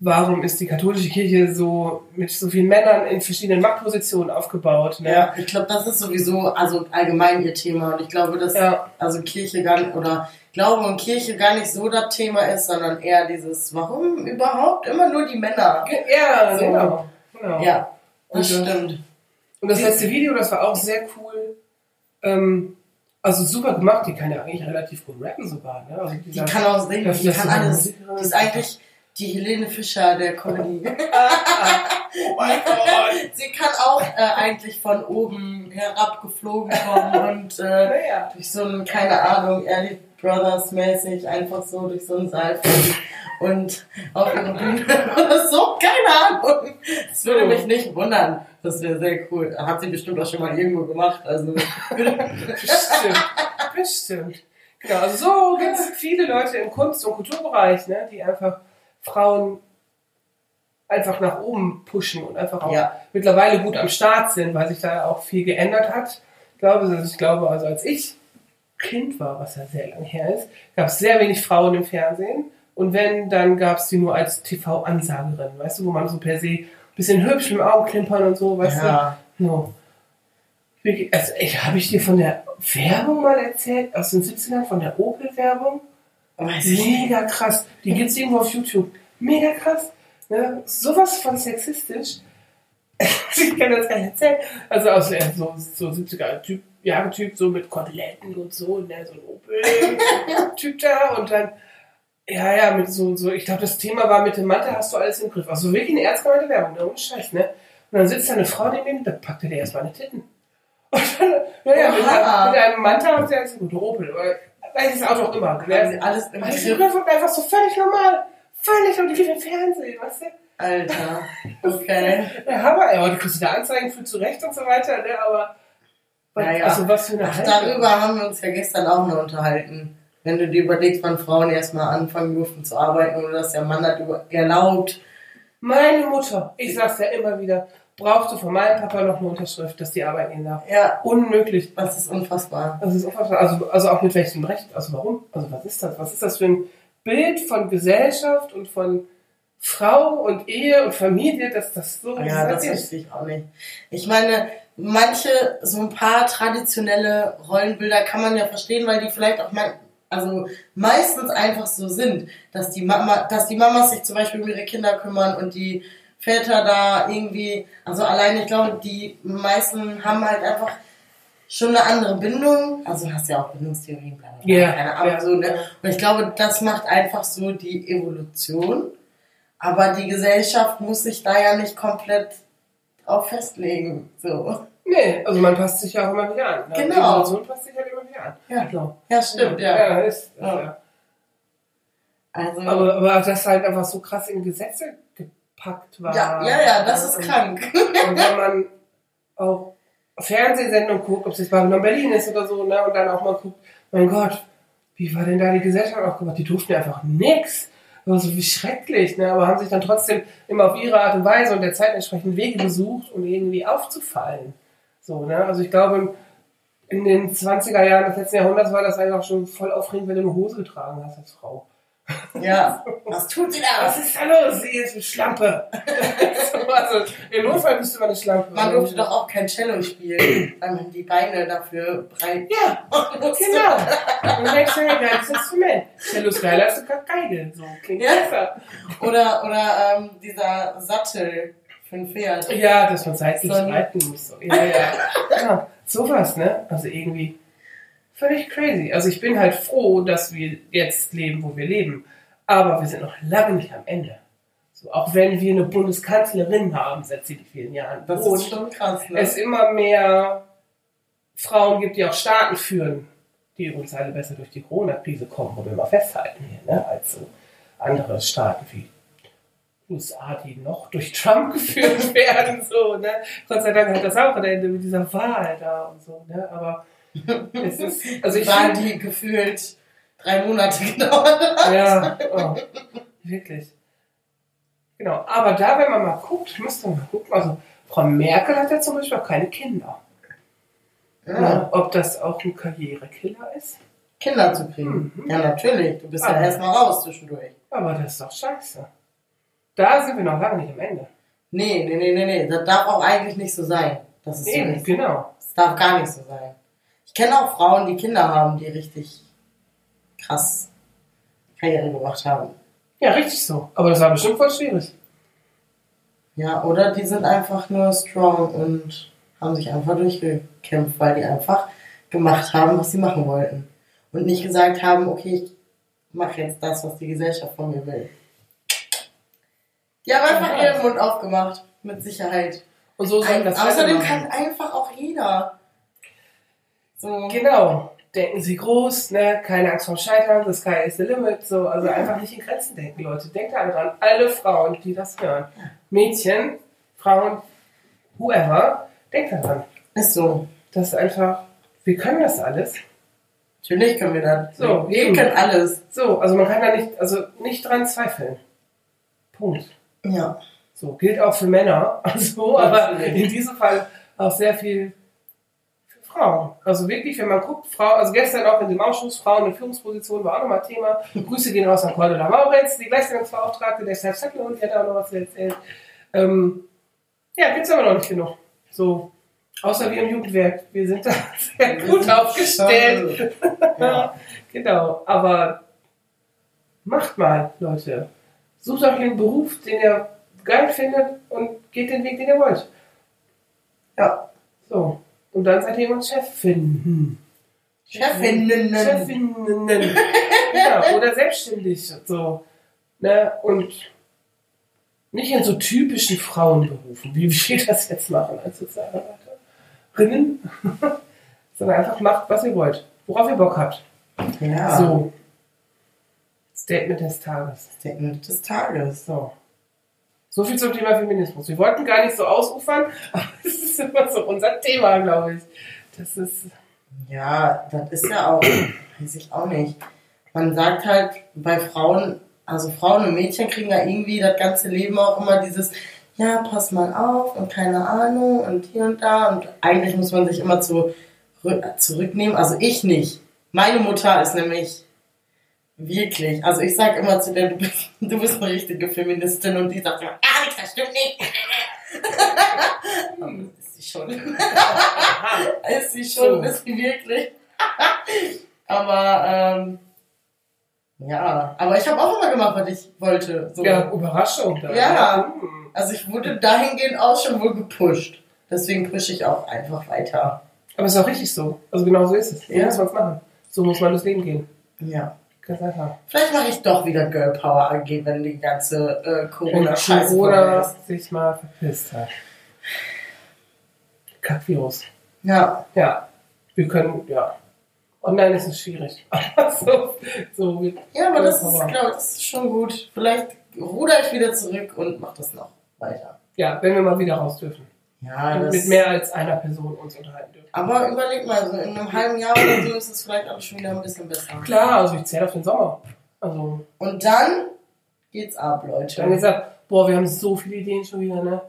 [SPEAKER 2] warum ist die katholische Kirche so mit so vielen Männern in verschiedenen Machtpositionen aufgebaut, ne?
[SPEAKER 1] Ja, ich glaube, das ist sowieso also allgemein ihr Thema. Und ich glaube, dass
[SPEAKER 2] Ja.
[SPEAKER 1] also Kirche gar nicht, oder Glauben und Kirche gar nicht so das Thema ist, sondern eher dieses, warum überhaupt immer nur die Männer?
[SPEAKER 2] Ja,
[SPEAKER 1] So.
[SPEAKER 2] genau. genau.
[SPEAKER 1] Ja, das
[SPEAKER 2] Und, äh,
[SPEAKER 1] stimmt.
[SPEAKER 2] Und das letzte Video, das war auch sehr cool. Ähm, also super gemacht, die kann ja eigentlich relativ gut rappen sogar. Ne? Also
[SPEAKER 1] Die kann auch singen, die kann
[SPEAKER 2] ist
[SPEAKER 1] alles.
[SPEAKER 2] Musikerin.
[SPEAKER 1] Die ist eigentlich die Helene Fischer der Comedy.
[SPEAKER 2] Oh mein Gott.
[SPEAKER 1] Sie kann auch äh, eigentlich von oben herabgeflogen kommen und äh,
[SPEAKER 2] Naja.
[SPEAKER 1] durch so ein, keine Ahnung, Ellie Brothers mäßig einfach so durch so ein Seil fliegen und auf ihre Bühne oder so, keine Ahnung. Das würde mich nicht wundern. Das wäre sehr cool. Hat sie bestimmt auch schon mal irgendwo gemacht. Also
[SPEAKER 2] Bestimmt. Bestimmt. Genau, also so gibt es viele Leute im Kunst- und Kulturbereich, ne, die einfach Frauen einfach nach oben pushen und einfach auch
[SPEAKER 1] Ja.
[SPEAKER 2] mittlerweile gut am Start sind, weil sich da auch viel geändert hat. Ich glaube, also ich glaube, also als ich Kind war, was ja sehr lange her ist, gab es sehr wenig Frauen im Fernsehen. Und wenn, dann gab es die nur als TV-Ansagerin, weißt du, wo man so per se ein bisschen hübsch mit dem Augenklimpern und so, weißt
[SPEAKER 1] Ja.
[SPEAKER 2] du? Wie- Also, ich, habe ich dir von der Werbung mal erzählt, aus den 70ern, von der Opel-Werbung? Mega krass. Die gibt's irgendwo auf YouTube. Mega krass. Ne? Sowas von sexistisch. ich kann das gar nicht erzählen. Also aus äh, so, so 70er Typ, Jahre Typ, so mit Koteletten und so, ne? so ein Opel-Typ da und dann, ja, ja, mit so, so, ich glaube, das Thema war mit dem Mantel hast du alles im Griff. Also wirklich eine ernst gemeinte Werbung, ne? ohne Scheiß, ne? Und dann sitzt da eine Frau neben ihm, da packt er dir erstmal eine Titten. Und dann, naja, mit, mit einem Mantel haben sie alles gut, Opel, aber welches Auto auch immer. Ne?
[SPEAKER 1] alles im
[SPEAKER 2] Alles im
[SPEAKER 1] Griff.
[SPEAKER 2] Griff und einfach so völlig normal. Völlig normal, die geht im Fernsehen, weißt du?
[SPEAKER 1] Alter. Okay.
[SPEAKER 2] Der Hammer, ja, du kriegst wieder Anzeigen für zurecht und so weiter, ne? Aber was,
[SPEAKER 1] Ja, ja.
[SPEAKER 2] also was für eine
[SPEAKER 1] Ach, darüber haben wir uns ja gestern auch noch unterhalten. Wenn du dir überlegst, wann Frauen erstmal anfangen durften zu arbeiten oder dass der Mann das über- erlaubt.
[SPEAKER 2] Meine Mutter, ich sag's ja immer wieder, brauchte von meinem Papa noch eine Unterschrift, dass die arbeiten gehen darf.
[SPEAKER 1] Ja,
[SPEAKER 2] Unmöglich.
[SPEAKER 1] das ist unfassbar.
[SPEAKER 2] Das ist unfassbar. Also, also auch mit welchem Recht? Also warum? Also was ist das? Was ist das für ein Bild von Gesellschaft und von Frau und Ehe und Familie, dass das so
[SPEAKER 1] Ja, das
[SPEAKER 2] ist?
[SPEAKER 1] verstehe ich auch nicht. Ich meine, manche, so ein paar traditionelle Rollenbilder kann man ja verstehen, weil die vielleicht auch mal, also meistens einfach so sind, dass die Mama, dass die Mamas sich zum Beispiel um ihre Kinder kümmern und die Väter da irgendwie, also alleine, ich glaube, die meisten haben halt einfach schon eine andere Bindung. Also hast ja auch Bindungstheorien, bla,
[SPEAKER 2] Ja,
[SPEAKER 1] keine Ahnung,
[SPEAKER 2] ja.
[SPEAKER 1] so, ne? Und ich glaube, das macht einfach so die Evolution. Aber die Gesellschaft muss sich da ja nicht komplett drauf festlegen. So.
[SPEAKER 2] Nee, also man passt sich ja auch immer wieder an. Ne?
[SPEAKER 1] Genau.
[SPEAKER 2] Die Evolution passt sich halt immer wieder an.
[SPEAKER 1] Ja.
[SPEAKER 2] So.
[SPEAKER 1] Ja, stimmt, ja.
[SPEAKER 2] Ja, ist, ist,
[SPEAKER 1] Ja.
[SPEAKER 2] ja.
[SPEAKER 1] Also,
[SPEAKER 2] Aber, aber das halt einfach so krass in Gesetze gepackt war.
[SPEAKER 1] ja, ja, ja, das ist
[SPEAKER 2] Und-
[SPEAKER 1] krank.
[SPEAKER 2] Und wenn man auch Fernsehsendungen guckt, ob es jetzt Babylon Berlin ist oder so, ne, und dann auch mal guckt, mein Gott, wie war denn da die Gesellschaft aufgebaut? Die durften einfach nix. Also wie schrecklich, ne? aber haben sich dann trotzdem immer auf ihre Art und Weise und der Zeit entsprechend Wege gesucht, um irgendwie aufzufallen. So, ne? Also ich glaube, in den 20er Jahren des letzten Jahrhunderts war das einfach schon voll aufregend, wenn du eine Hose getragen hast als Frau.
[SPEAKER 1] Ja. Was tut sie da?
[SPEAKER 2] Was ist da los? Sie ist eine Schlampe. so, also, im Notfall bist du mal eine Schlampe.
[SPEAKER 1] Man durfte doch auch kein Cello spielen, weil man die Beine dafür breit
[SPEAKER 2] Ja, genau. Und dann du, hey, geiles Instrument. Cello ist geiler als eine Geige. So, klingt
[SPEAKER 1] Ja.
[SPEAKER 2] besser.
[SPEAKER 1] Oder, oder ähm, dieser Sattel ein Pferd.
[SPEAKER 2] Ja, dass man seitlich
[SPEAKER 1] So
[SPEAKER 2] reiten muss. Ja, ja. ja, sowas, ne? Also irgendwie völlig crazy. Also ich bin halt froh, dass wir jetzt leben, wo wir leben. Aber wir sind noch lange nicht am Ende. So, auch wenn wir eine Bundeskanzlerin haben seit ziemlich vielen Jahren.
[SPEAKER 1] Das
[SPEAKER 2] Und
[SPEAKER 1] ist schon krass, ne?
[SPEAKER 2] es immer mehr Frauen gibt, die auch Staaten führen, die übrigens alle besser durch die Corona-Krise kommen, wo wir mal festhalten hier, ne? als so andere Staaten wie USA, die noch durch Trump geführt werden. So, ne? Gott sei Dank hat das auch ein Ende mit dieser Wahl da und so. Ne? Aber es ist, also ich
[SPEAKER 1] Wahl,
[SPEAKER 2] finde,
[SPEAKER 1] die gefühlt drei Monate gedauert
[SPEAKER 2] ja, oh, wirklich. Genau, aber da, wenn man mal guckt, müsste man mal gucken, also Frau Merkel hat ja zum Beispiel auch keine Kinder.
[SPEAKER 1] Ja.
[SPEAKER 2] Ne? Ob das auch ein Karrierekiller ist?
[SPEAKER 1] Kinder zu kriegen.
[SPEAKER 2] Mhm.
[SPEAKER 1] Ja, natürlich. Du bist ja
[SPEAKER 2] Ah.
[SPEAKER 1] erstmal raus zwischendurch.
[SPEAKER 2] Aber das ist doch scheiße. Da sind wir noch lange nicht am Ende.
[SPEAKER 1] Nee, nee, nee, nee, nee. Das darf auch eigentlich nicht so sein. Das ist so
[SPEAKER 2] Eben,
[SPEAKER 1] ist.
[SPEAKER 2] genau.
[SPEAKER 1] Das darf gar nicht so sein. Ich kenne auch Frauen, die Kinder haben, die richtig krass Karriere gemacht haben.
[SPEAKER 2] Ja, richtig so. Aber das war bestimmt voll schwierig.
[SPEAKER 1] Ja, oder die sind einfach nur strong und haben sich einfach durchgekämpft, weil die einfach gemacht haben, was sie machen wollten. Und nicht gesagt haben, okay, ich mache jetzt das, was die Gesellschaft von mir will. Die haben einfach
[SPEAKER 2] Ja.
[SPEAKER 1] ihren Mund aufgemacht, mit Sicherheit.
[SPEAKER 2] Und so soll
[SPEAKER 1] Ein,
[SPEAKER 2] das
[SPEAKER 1] außerdem kann einfach auch jeder. So.
[SPEAKER 2] Genau. Denken Sie groß, ne? keine Angst vorm Scheitern, the sky is the limit. So, also einfach nicht in Grenzen denken, Leute. Denkt da dran. Alle Frauen, die das hören. Mädchen, Frauen, whoever, denkt daran.
[SPEAKER 1] Ist so.
[SPEAKER 2] Das ist einfach, wir können das alles.
[SPEAKER 1] Natürlich können wir das.
[SPEAKER 2] So,
[SPEAKER 1] wir
[SPEAKER 2] eben.
[SPEAKER 1] können alles.
[SPEAKER 2] So, also man kann da nicht, also nicht dran zweifeln. Punkt.
[SPEAKER 1] Ja.
[SPEAKER 2] So, gilt auch für Männer. Also, aber in diesem Fall auch sehr viel für Frauen. Also wirklich, wenn man guckt, Frau, also gestern auch in dem Ausschuss Frauen in Führungspositionen war auch nochmal Thema. Grüße gehen raus an Cordula Mauritz, die Gleichstellungsbeauftragte der Self und die hat auch noch was erzählt. Ähm, ja, gibt's aber noch nicht genug. So, außer wir im Jugendwerk. Wir sind da sehr gut aufgestellt.
[SPEAKER 1] Ja.
[SPEAKER 2] genau, aber macht mal, Leute. Sucht euch einen Beruf, den ihr geil findet und geht den Weg, den ihr wollt.
[SPEAKER 1] Ja.
[SPEAKER 2] So. Und dann seid ihr irgendwann Chefin.
[SPEAKER 1] Chefinnen.
[SPEAKER 2] Chefinnen. genau. Oder selbstständig. So. Ne? Und nicht in so typischen Frauenberufen, wie wir das jetzt machen als Sozialarbeiterinnen, sondern einfach macht, was ihr wollt. Worauf ihr Bock habt.
[SPEAKER 1] Ja.
[SPEAKER 2] So. Statement des Tages.
[SPEAKER 1] Statement des Tages.
[SPEAKER 2] So. So viel zum Thema Feminismus. Wir wollten gar nicht so ausufern, aber es ist immer so unser Thema, glaube ich. Das ist.
[SPEAKER 1] Ja, das ist ja auch, weiß ich auch nicht. Man sagt halt bei Frauen, also Frauen und Mädchen kriegen ja irgendwie das ganze Leben auch immer dieses, ja, pass mal auf und keine Ahnung und hier und da und eigentlich muss man sich immer zu, zurücknehmen. Also ich nicht. Meine Mutter ist nämlich wirklich, also ich sag immer zu der, du bist, du bist eine richtige Feministin und die sagt immer, gar nichts, das stimmt nicht. ist sie schon. ist sie schon, ist sie wirklich. aber, ähm, ja, aber ich habe auch immer gemacht, was ich wollte. So.
[SPEAKER 2] Ja, Überraschung. Da.
[SPEAKER 1] Ja.
[SPEAKER 2] Hm.
[SPEAKER 1] Also ich wurde dahingehend auch schon wohl gepusht. Deswegen pushe ich auch einfach weiter.
[SPEAKER 2] Aber es ist auch richtig so. Also genau so ist es. So
[SPEAKER 1] Ja.
[SPEAKER 2] muss man es machen. So muss man das Leben gehen.
[SPEAKER 1] Ja.
[SPEAKER 2] Einfach.
[SPEAKER 1] Vielleicht mache ich doch wieder Girl Power AG, wenn die ganze äh, Corona-Scheiße
[SPEAKER 2] Corona sich mal verpisst hat. Kackvirus.
[SPEAKER 1] Ja.
[SPEAKER 2] Ja. Wir können, ja. Online ist es schwierig. Aber so, so
[SPEAKER 1] ja, aber das ist, glaube das ist schon gut. Vielleicht ruder ich wieder zurück und mache das noch weiter.
[SPEAKER 2] Ja, wenn wir mal wieder raus dürfen.
[SPEAKER 1] Ja,
[SPEAKER 2] Und mit mehr als einer Person uns unterhalten dürfen.
[SPEAKER 1] aber überleg mal, so in einem halben Jahr oder so ist es vielleicht alles schon wieder ein bisschen besser.
[SPEAKER 2] Klar, also ich zähle auf den Sommer. Also,
[SPEAKER 1] Und dann geht's ab,
[SPEAKER 2] wir haben
[SPEAKER 1] Leute.
[SPEAKER 2] gesagt, boah, wir haben so viele Ideen schon wieder, ne?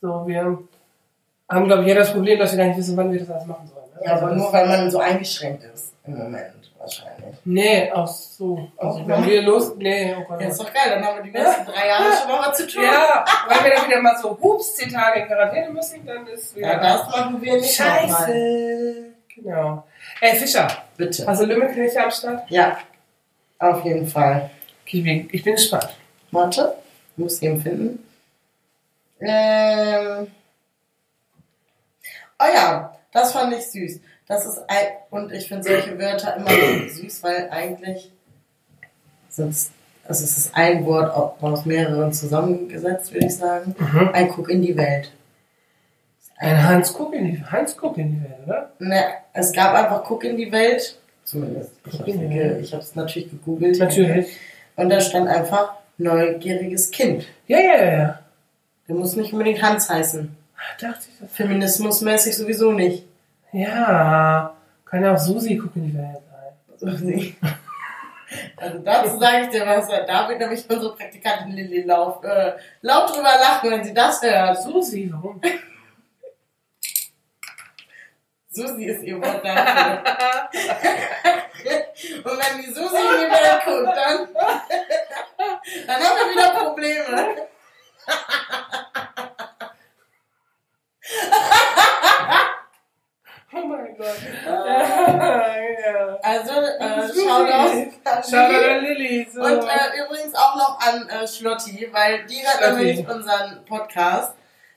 [SPEAKER 2] So, wir haben, glaube ich, ja das Problem, dass wir gar nicht wissen, wann wir das alles machen sollen. Ne?
[SPEAKER 1] Ja, aber
[SPEAKER 2] Also
[SPEAKER 1] nur
[SPEAKER 2] das-
[SPEAKER 1] weil man so eingeschränkt ist im Moment wahrscheinlich.
[SPEAKER 2] Nee, auch so. Also,
[SPEAKER 1] Auch
[SPEAKER 2] wenn wir los, nee, oh Gott.
[SPEAKER 1] Ja, ist doch geil, dann haben wir die nächsten drei Jahre schon mal was zu tun.
[SPEAKER 2] Ja, weil wir dann wieder mal so, hups, zehn Tage in Quarantäne müssen, dann ist wieder.
[SPEAKER 1] Ja, das machen wir nicht.
[SPEAKER 2] Scheiße. Genau. Ey, Fischer,
[SPEAKER 1] Bitte.
[SPEAKER 2] hast du Lümmelknechte am Start?
[SPEAKER 1] Ja, auf jeden Fall.
[SPEAKER 2] Ich bin, ich bin gespannt.
[SPEAKER 1] Warte, ich muss ihn finden. Ähm. Oh ja, das fand ich süß. Das ist ein, und ich finde solche Wörter immer süß, weil eigentlich sind es, also es ist ein Wort au- aus mehreren zusammengesetzt, würde ich sagen.
[SPEAKER 2] Mhm.
[SPEAKER 1] Ein Guck in die Welt.
[SPEAKER 2] Ein Hans Guck in die, Hans Guck in die Welt, oder?
[SPEAKER 1] Ne, es gab einfach Guck in die Welt. Zumindest. Ich habe es ich natürlich gegoogelt.
[SPEAKER 2] Natürlich.
[SPEAKER 1] Und da stand einfach neugieriges Kind.
[SPEAKER 2] Ja, ja, ja, ja.
[SPEAKER 1] Der muss nicht unbedingt Hans heißen.
[SPEAKER 2] Ah, Dachte ich.
[SPEAKER 1] Feminismusmäßig sowieso nicht.
[SPEAKER 2] Ja. Kann ja auch Susi Guck in die Welt sein.
[SPEAKER 1] Also dazu sage ich dir was, da wird nämlich unsere Praktikantin Lilly laut, äh, laut drüber lachen, wenn sie das hört.
[SPEAKER 2] Susi, warum?
[SPEAKER 1] Susi ist ihr Wort dafür. Und wenn die Susi in die Welt guckt, dann, dann haben wir wieder Probleme.
[SPEAKER 2] Oh mein Gott. Ja.
[SPEAKER 1] Also, äh,
[SPEAKER 2] Susi.
[SPEAKER 1] Shoutout an
[SPEAKER 2] Schau
[SPEAKER 1] Lilly.
[SPEAKER 2] So.
[SPEAKER 1] Und äh, übrigens auch noch an äh, Schlotti, weil die hört
[SPEAKER 2] Schlotti.
[SPEAKER 1] nämlich unseren Podcast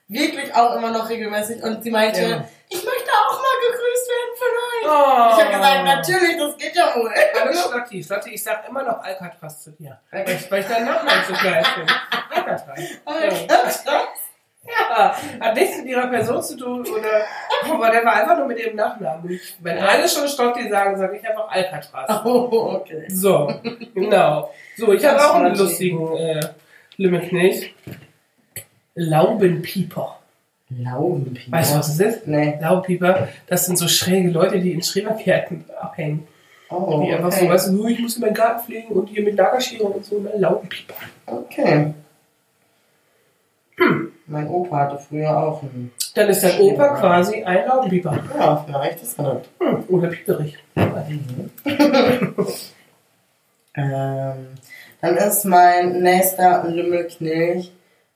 [SPEAKER 1] wirklich auch immer noch regelmäßig und sie meinte,
[SPEAKER 2] Ja.
[SPEAKER 1] ich möchte auch mal gegrüßt werden von euch.
[SPEAKER 2] oh.
[SPEAKER 1] Ich habe gesagt, natürlich, das geht ja wohl.
[SPEAKER 2] Hallo Schlotti. Schlotti, ich sag immer noch Alcatraz zu dir. Weil ich, deinen Nachnamen so geil finde. Alcatraz. Ja. Ja, hat nichts mit ihrer Person zu tun oder aber der war einfach nur mit ihrem Nachnamen. Wenn alle schon Stotti sagen, sage ich einfach Alcatraz.
[SPEAKER 1] Oh, okay.
[SPEAKER 2] So, genau. So, ich habe auch einen lustigen äh, Limmerknecht. Laubenpieper.
[SPEAKER 1] Laubenpieper.
[SPEAKER 2] Weißt du, was das ist?
[SPEAKER 1] Nee.
[SPEAKER 2] Laubenpieper, das sind so schräge Leute, die in Schrebergärten abhängen.
[SPEAKER 1] Oh,
[SPEAKER 2] Die einfach so,
[SPEAKER 1] okay.
[SPEAKER 2] weißt du, ich muss in meinen Garten pflegen und hier mit Lagerschere und so, ne? Laubenpieper.
[SPEAKER 1] Okay. Mein Opa hatte früher auch einen.
[SPEAKER 2] Dann ist dein Opa quasi ein Laubenpieper.
[SPEAKER 1] Ja, vielleicht ist er das.
[SPEAKER 2] Hm, oder pieperig.
[SPEAKER 1] Ähm, dann ist mein nächster Lümmelknilch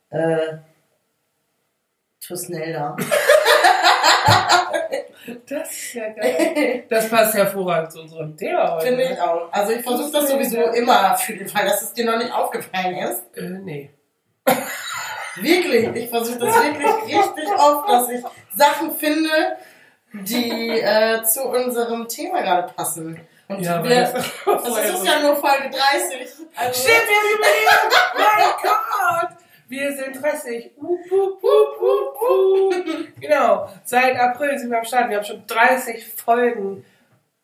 [SPEAKER 1] äh, Tusnelda.
[SPEAKER 2] Das ist ja geil. Das passt hervorragend zu unserem Thema heute.
[SPEAKER 1] Finde ich auch. Also ich versuche das sowieso immer für den Fall, dass es dir noch nicht aufgefallen ist.
[SPEAKER 2] Äh, nee.
[SPEAKER 1] Wirklich, ich versuche das wirklich richtig oft, dass ich Sachen finde, die äh, zu unserem Thema gerade passen. Und
[SPEAKER 2] Ja,
[SPEAKER 1] wir,
[SPEAKER 2] das-
[SPEAKER 1] das ist ja nur Folge 30. Also,
[SPEAKER 2] Stimmt, wir Jubiläum! Mein Gott! Wir sind 30. Uh, uh, uh, uh, uh. Genau. Seit April sind wir am Start. Wir haben schon 30 Folgen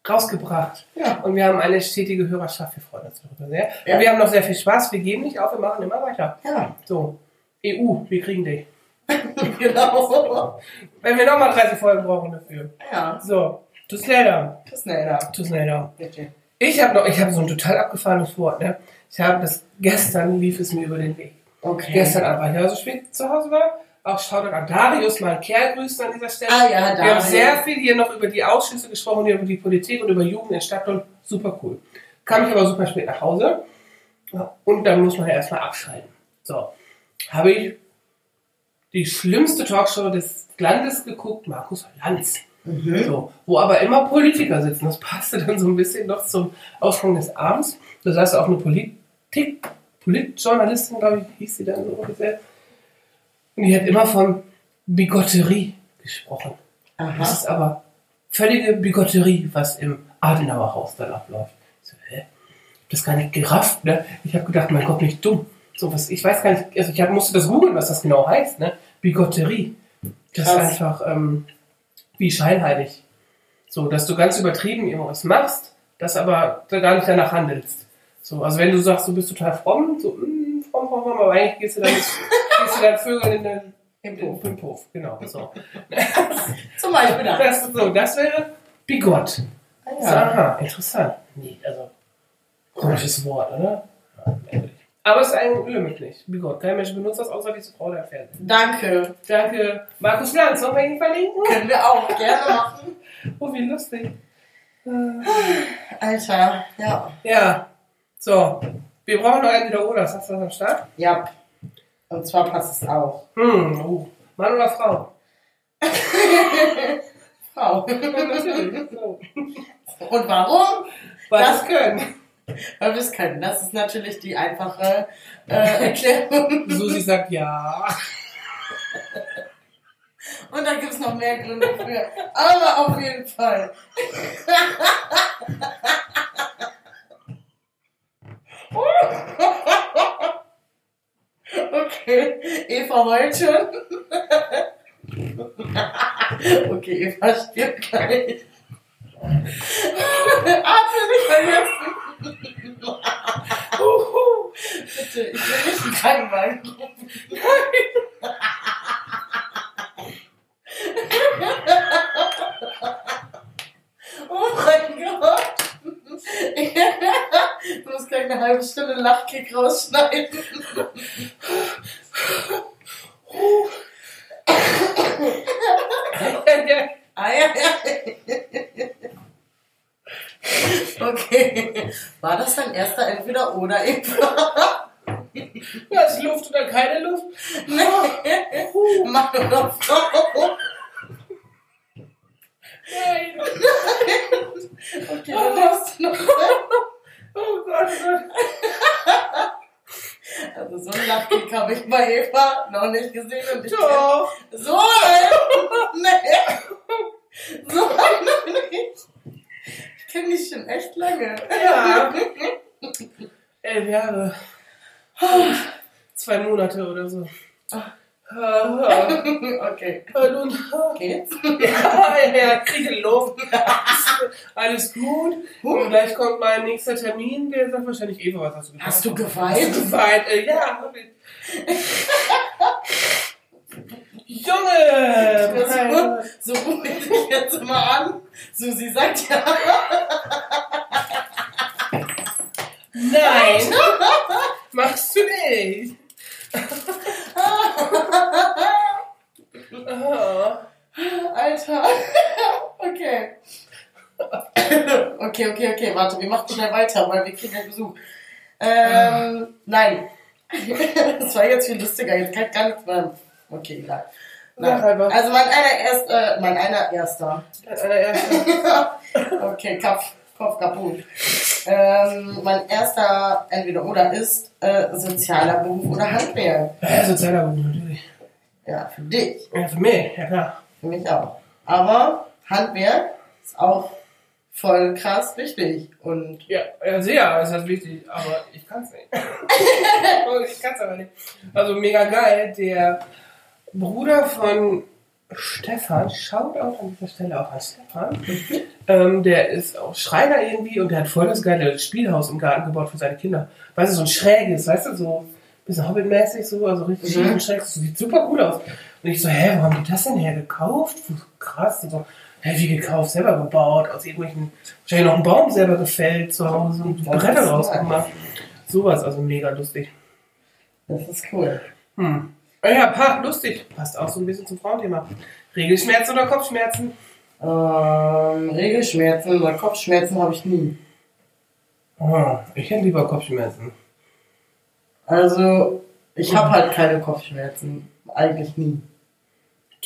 [SPEAKER 2] rausgebracht.
[SPEAKER 1] Ja.
[SPEAKER 2] Und wir haben eine stetige Hörerschaft. Wir freuen uns darüber sehr.
[SPEAKER 1] Ja.
[SPEAKER 2] Und wir haben noch sehr viel Spaß. Wir geben nicht auf. Wir machen immer weiter.
[SPEAKER 1] Ja,
[SPEAKER 2] So. EU, wir kriegen dich.
[SPEAKER 1] genau.
[SPEAKER 2] Wenn wir nochmal 30 Folgen brauchen dafür.
[SPEAKER 1] Ja,
[SPEAKER 2] So. Tusnelda.
[SPEAKER 1] Tusnelda.
[SPEAKER 2] Tusnelda.
[SPEAKER 1] Bitte.
[SPEAKER 2] Ich habe noch, ich habe so ein total abgefahrenes Wort, ne? Ich habe das, gestern lief es mir über den Weg.
[SPEAKER 1] Okay.
[SPEAKER 2] Gestern Abend, weil ich ja so spät zu Hause war. Auch Shoutout an Darius, mal Kerl grüßen an dieser Stelle.
[SPEAKER 1] Ah ja,
[SPEAKER 2] Wir haben
[SPEAKER 1] Darius.
[SPEAKER 2] sehr viel hier noch über die Ausschüsse gesprochen, hier über die Politik und über Jugend in Stadtland. Super cool. Kam ich aber super spät nach Hause. Und dann muss man ja erstmal abschalten. So. Habe ich die schlimmste Talkshow des Landes geguckt, Markus Lanz.
[SPEAKER 1] Mhm.
[SPEAKER 2] So, wo aber immer Politiker sitzen. Das passte dann so ein bisschen noch zum Ausgang des Abends. Da saß auch eine Politik, Politjournalistin, glaube ich, hieß sie dann so ungefähr. Und die hat immer von Bigotterie gesprochen. Das
[SPEAKER 1] Aha.
[SPEAKER 2] ist aber völlige Bigotterie, was im Adenauer Haus dann abläuft. Ich so, hä? Ich hab das gar nicht gerafft, ne? Ich habe gedacht, mein Gott, nicht dumm. So was, ich weiß gar nicht, also ich hab, musste das googeln, was das genau heißt, ne? Bigotterie. Das ist
[SPEAKER 1] Krass.
[SPEAKER 2] einfach ähm, wie scheinheilig. So, dass du ganz übertrieben irgendwas machst, das aber gar nicht danach handelst. So, also wenn du sagst, du bist total fromm, so, mm, fromm, fromm, fromm, aber eigentlich gehst du dann, gehst du dann Vögeln in den im Puff, im Puff, genau, so.
[SPEAKER 1] Zum Beispiel da.
[SPEAKER 2] Das, so, das wäre bigott.
[SPEAKER 1] Ah, ja.
[SPEAKER 2] aha, interessant. Nee, also, komisches Wort, oder? Ja. Aber es ist ein Ölmittel. Bigott. Kein Mensch benutzt das, außer diese Frau der Fernsehen.
[SPEAKER 1] Danke.
[SPEAKER 2] Danke, Markus Lanz. Sollen wir ihn verlinken?
[SPEAKER 1] Können wir auch gerne machen.
[SPEAKER 2] Oh, wie lustig.
[SPEAKER 1] Alter, ja.
[SPEAKER 2] Ja, so. Wir brauchen noch einen wieder oder. Hast du das am Start?
[SPEAKER 1] Ja. Und zwar passt es auch.
[SPEAKER 2] Hm, oh. Mann oder Frau?
[SPEAKER 1] Frau.
[SPEAKER 2] So.
[SPEAKER 1] Und warum?
[SPEAKER 2] Weil
[SPEAKER 1] das
[SPEAKER 2] können.
[SPEAKER 1] Weil wir es können. Das ist natürlich die einfache äh, Erklärung.
[SPEAKER 2] Susi sagt ja.
[SPEAKER 1] Und da gibt es noch mehr Gründe für. Aber auf jeden Fall. Okay, Eva heult schon. Okay, Eva stirbt gleich. Atme nicht vergessen.
[SPEAKER 2] Uhu.
[SPEAKER 1] Bitte, ich will nicht einen Krankenwagen rufen. Oh mein Gott. Du musst gleich eine halbe Stunde Lachkick rausschneiden. Ah, ja, ja. Okay. War das dein erster entweder oder Eva?
[SPEAKER 2] Ja, ist Luft oder keine Luft?
[SPEAKER 1] Nee. Mann oder Frau?
[SPEAKER 2] Nein.
[SPEAKER 1] Okay, dann darfst du noch.
[SPEAKER 2] Oh Gott, oh Gott.
[SPEAKER 1] Also so ein Lachkick habe ich bei Eva noch nicht gesehen und ich
[SPEAKER 2] Doch.
[SPEAKER 1] So ein? Nee. So ein noch nicht. Ich kenne dich lange.
[SPEAKER 2] Ja. Elf Jahre. Zwei Monate oder so. Ja,
[SPEAKER 1] Okay.
[SPEAKER 2] nun.
[SPEAKER 1] Geht's?
[SPEAKER 2] Ja, ja, kriege Luft. Alles gut. Und gleich kommt mein nächster Termin. Der sagt wahrscheinlich Eva, was hast du gesagt?
[SPEAKER 1] Hast du
[SPEAKER 2] Hast du
[SPEAKER 1] geweint?
[SPEAKER 2] geweint? Äh, ja, hab ich. Junge!
[SPEAKER 1] So, so rufe ich dich jetzt immer an. Susi sagt ja.
[SPEAKER 2] Nein! Machst du nicht! Oh. Alter!
[SPEAKER 1] Okay. Okay, okay, okay, warte, wir machen schnell weiter, weil wir kriegen ja Besuch. Ähm, nein. das war jetzt viel lustiger, jetzt kann ich gar nichts mehr. Okay, egal. Nein. Also mein allererster, äh, mein allererster.
[SPEAKER 2] Mein allererster.
[SPEAKER 1] okay, Kopf. Kopf kaputt. Ähm, mein erster entweder oder ist äh, sozialer Beruf oder Handwerk.
[SPEAKER 2] Ja, sozialer Beruf, natürlich.
[SPEAKER 1] Ja, für dich,
[SPEAKER 2] Ja, für mich, ja klar.
[SPEAKER 1] für mich auch. Aber Handwerk ist auch voll krass wichtig. Und
[SPEAKER 2] Ja, ja sehr, ist das wichtig, aber ich kann's nicht. ich kann's aber nicht. Also mega geil, der Bruder von Stefan, schaut auch an dieser Stelle auch an Stefan, ähm, der ist auch Schreiner irgendwie und der hat voll das geile Spielhaus im Garten gebaut für seine Kinder. Weißt du, so ein schräges, weißt du, so ein bisschen Hobbit-mäßig, so, also richtig
[SPEAKER 1] Mhm.
[SPEAKER 2] schräg, das sieht super cool aus. Und ich so, hä, wo haben die das denn hergekauft? Krass, und so, hä, wie gekauft, selber gebaut, aus irgendwelchen, wahrscheinlich noch einen Baum selber gefällt zu Hause und Bretter rausgemacht. Sowas, also mega lustig.
[SPEAKER 1] das ist cool.
[SPEAKER 2] Hm. Ah Ja, pa, lustig. Passt auch so ein bisschen zum Frauenthema. Regelschmerzen oder Kopfschmerzen?
[SPEAKER 1] Ähm, Regelschmerzen oder Kopfschmerzen habe ich nie.
[SPEAKER 2] Oh, ich hätte lieber Kopfschmerzen.
[SPEAKER 1] Also, ich habe halt keine Kopfschmerzen. Eigentlich nie.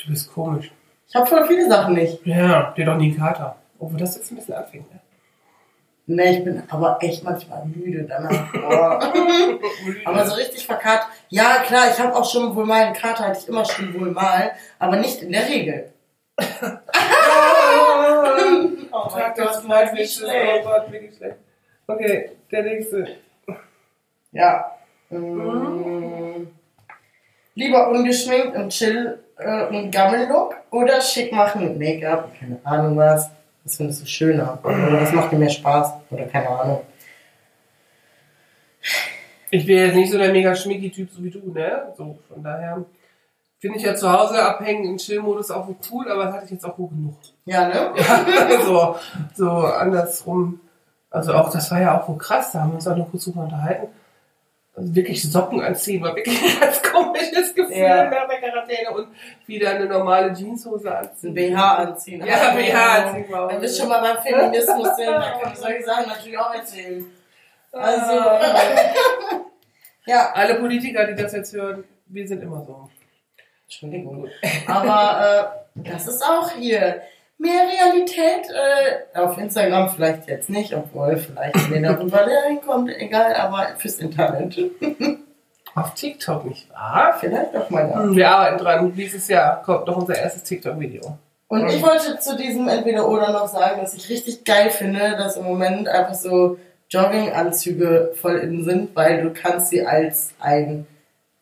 [SPEAKER 2] Du bist komisch.
[SPEAKER 1] Ich habe voll viele Sachen nicht.
[SPEAKER 2] Ja, dir doch nie einen Kater. Obwohl das jetzt ein bisschen anfängt. Ne?
[SPEAKER 1] Ne, ich bin aber echt manchmal müde danach. Boah. aber so richtig verkatert. Ja, klar, ich habe auch schon wohl mal einen Kater, hatte ich immer schon wohl mal, aber nicht in der Regel.
[SPEAKER 2] Oh
[SPEAKER 1] mein Gott,
[SPEAKER 2] ist
[SPEAKER 1] wie schlecht.
[SPEAKER 2] Oh Gott, wirklich schlecht. Okay, der nächste.
[SPEAKER 1] Ja. Mm, lieber ungeschminkt und chill äh, und Gammellook oder schick machen mit Make-up, keine Ahnung was. Was findest du schöner? Oder was macht dir mehr Spaß? Oder keine Ahnung.
[SPEAKER 2] Ich bin jetzt nicht so der mega schmicki Typ so wie du, ne? So, von daher finde ich ja zu Hause abhängen im Chill-Modus auch cool, aber das hatte ich jetzt auch gut genug.
[SPEAKER 1] Ja, ne?
[SPEAKER 2] so, so andersrum. Also auch, das war ja auch wohl krass, da haben wir uns auch noch kurz drüber unterhalten. Also wirklich Socken anziehen war wirklich ein ganz komisches Gefühl
[SPEAKER 1] Ja.
[SPEAKER 2] nach der Quarantäne und wieder eine normale Jeanshose
[SPEAKER 1] Ein
[SPEAKER 2] anziehen.
[SPEAKER 1] BH anziehen.
[SPEAKER 2] Ja, BH anziehen war auch
[SPEAKER 1] Wenn wir schon mal beim Feminismus sind, dann können wir solche Sachen natürlich auch erzählen. Also, ja,
[SPEAKER 2] Alle Politiker, die das jetzt hören, wir sind immer so.
[SPEAKER 1] Entschuldigung. Aber äh, das ist auch hier mehr Realität. Äh, auf Instagram vielleicht jetzt nicht, obwohl vielleicht wenn darüber der hinkommt, egal, aber fürs Internet.
[SPEAKER 2] Auf TikTok, nicht wahr?
[SPEAKER 1] Vielleicht auch mal da.
[SPEAKER 2] Hm, Wir arbeiten dran. Dieses Jahr kommt noch unser erstes TikTok-Video.
[SPEAKER 1] Und ich wollte zu diesem Entweder-Oder noch sagen, dass ich richtig geil finde, dass im Moment einfach so Jogginganzüge voll in sind, weil du kannst sie als ein,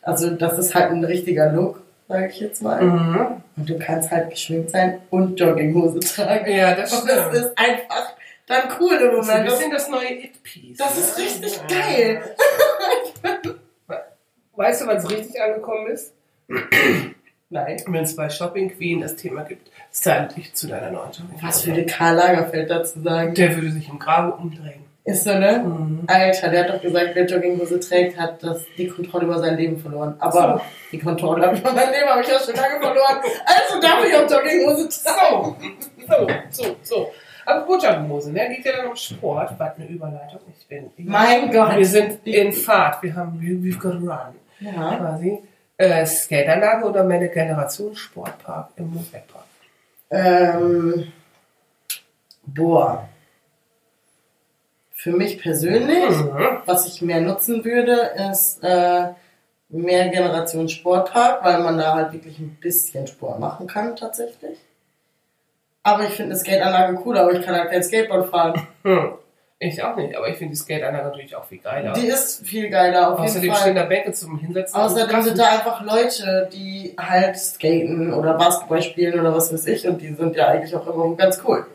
[SPEAKER 1] also das ist halt ein richtiger Look, sage ich jetzt mal.
[SPEAKER 2] Mhm.
[SPEAKER 1] Und du kannst halt geschminkt sein und Jogginghose tragen.
[SPEAKER 2] Ja, das
[SPEAKER 1] Und das ist einfach dann cool im
[SPEAKER 2] Das ist ein
[SPEAKER 1] Moment. Das,
[SPEAKER 2] bisschen das neue It-Piece.
[SPEAKER 1] das ist
[SPEAKER 2] ne?
[SPEAKER 1] richtig
[SPEAKER 2] Ja.
[SPEAKER 1] geil.
[SPEAKER 2] Weißt du, was richtig angekommen ist?
[SPEAKER 1] Nein.
[SPEAKER 2] Wenn es bei Shopping Queen das Thema gibt, style dich zu deiner neuen Shopping
[SPEAKER 1] Was würde Karl Lagerfeld dazu sagen?
[SPEAKER 2] Der würde sich im Grabe umdrehen.
[SPEAKER 1] Ist so, ne?
[SPEAKER 2] Mhm.
[SPEAKER 1] Alter, der hat doch gesagt, wer Jogginghose trägt, hat das, die Kontrolle über sein Leben verloren. Aber die Kontrolle über mein Leben habe ich ja schon lange verloren. Also darf ich auch Jogginghose tragen.
[SPEAKER 2] So, so, so, so. Aber Jogginghose, ne? Geht ja dann um Sport. Was eine Überleitung. Ich bin.
[SPEAKER 1] Mein Gott.
[SPEAKER 2] Wir sind in Fahrt. Wir haben, we- we've got to run.
[SPEAKER 1] Ja.
[SPEAKER 2] Quasi. Äh, Skateanlage oder meine Generation Sportpark im Moosbergpark?
[SPEAKER 1] Ähm, boah. Für mich persönlich,
[SPEAKER 2] Mhm.
[SPEAKER 1] was ich mehr nutzen würde, ist äh, mehr Generation Sportpark, weil man da halt wirklich ein bisschen Sport machen kann tatsächlich. Aber ich finde eine Skateanlage cool, aber ich kann halt kein Skateboard fahren.
[SPEAKER 2] Hm. Ich auch nicht, aber ich finde die Skateanlage natürlich auch viel geiler.
[SPEAKER 1] Die ist viel geiler auf
[SPEAKER 2] Außerdem
[SPEAKER 1] jeden
[SPEAKER 2] stehen
[SPEAKER 1] Fall.
[SPEAKER 2] da Bänke zum Hinsetzen.
[SPEAKER 1] Außerdem sind da einfach Leute, die halt skaten oder Basketball spielen oder was weiß ich und die sind ja eigentlich auch immer ganz cool.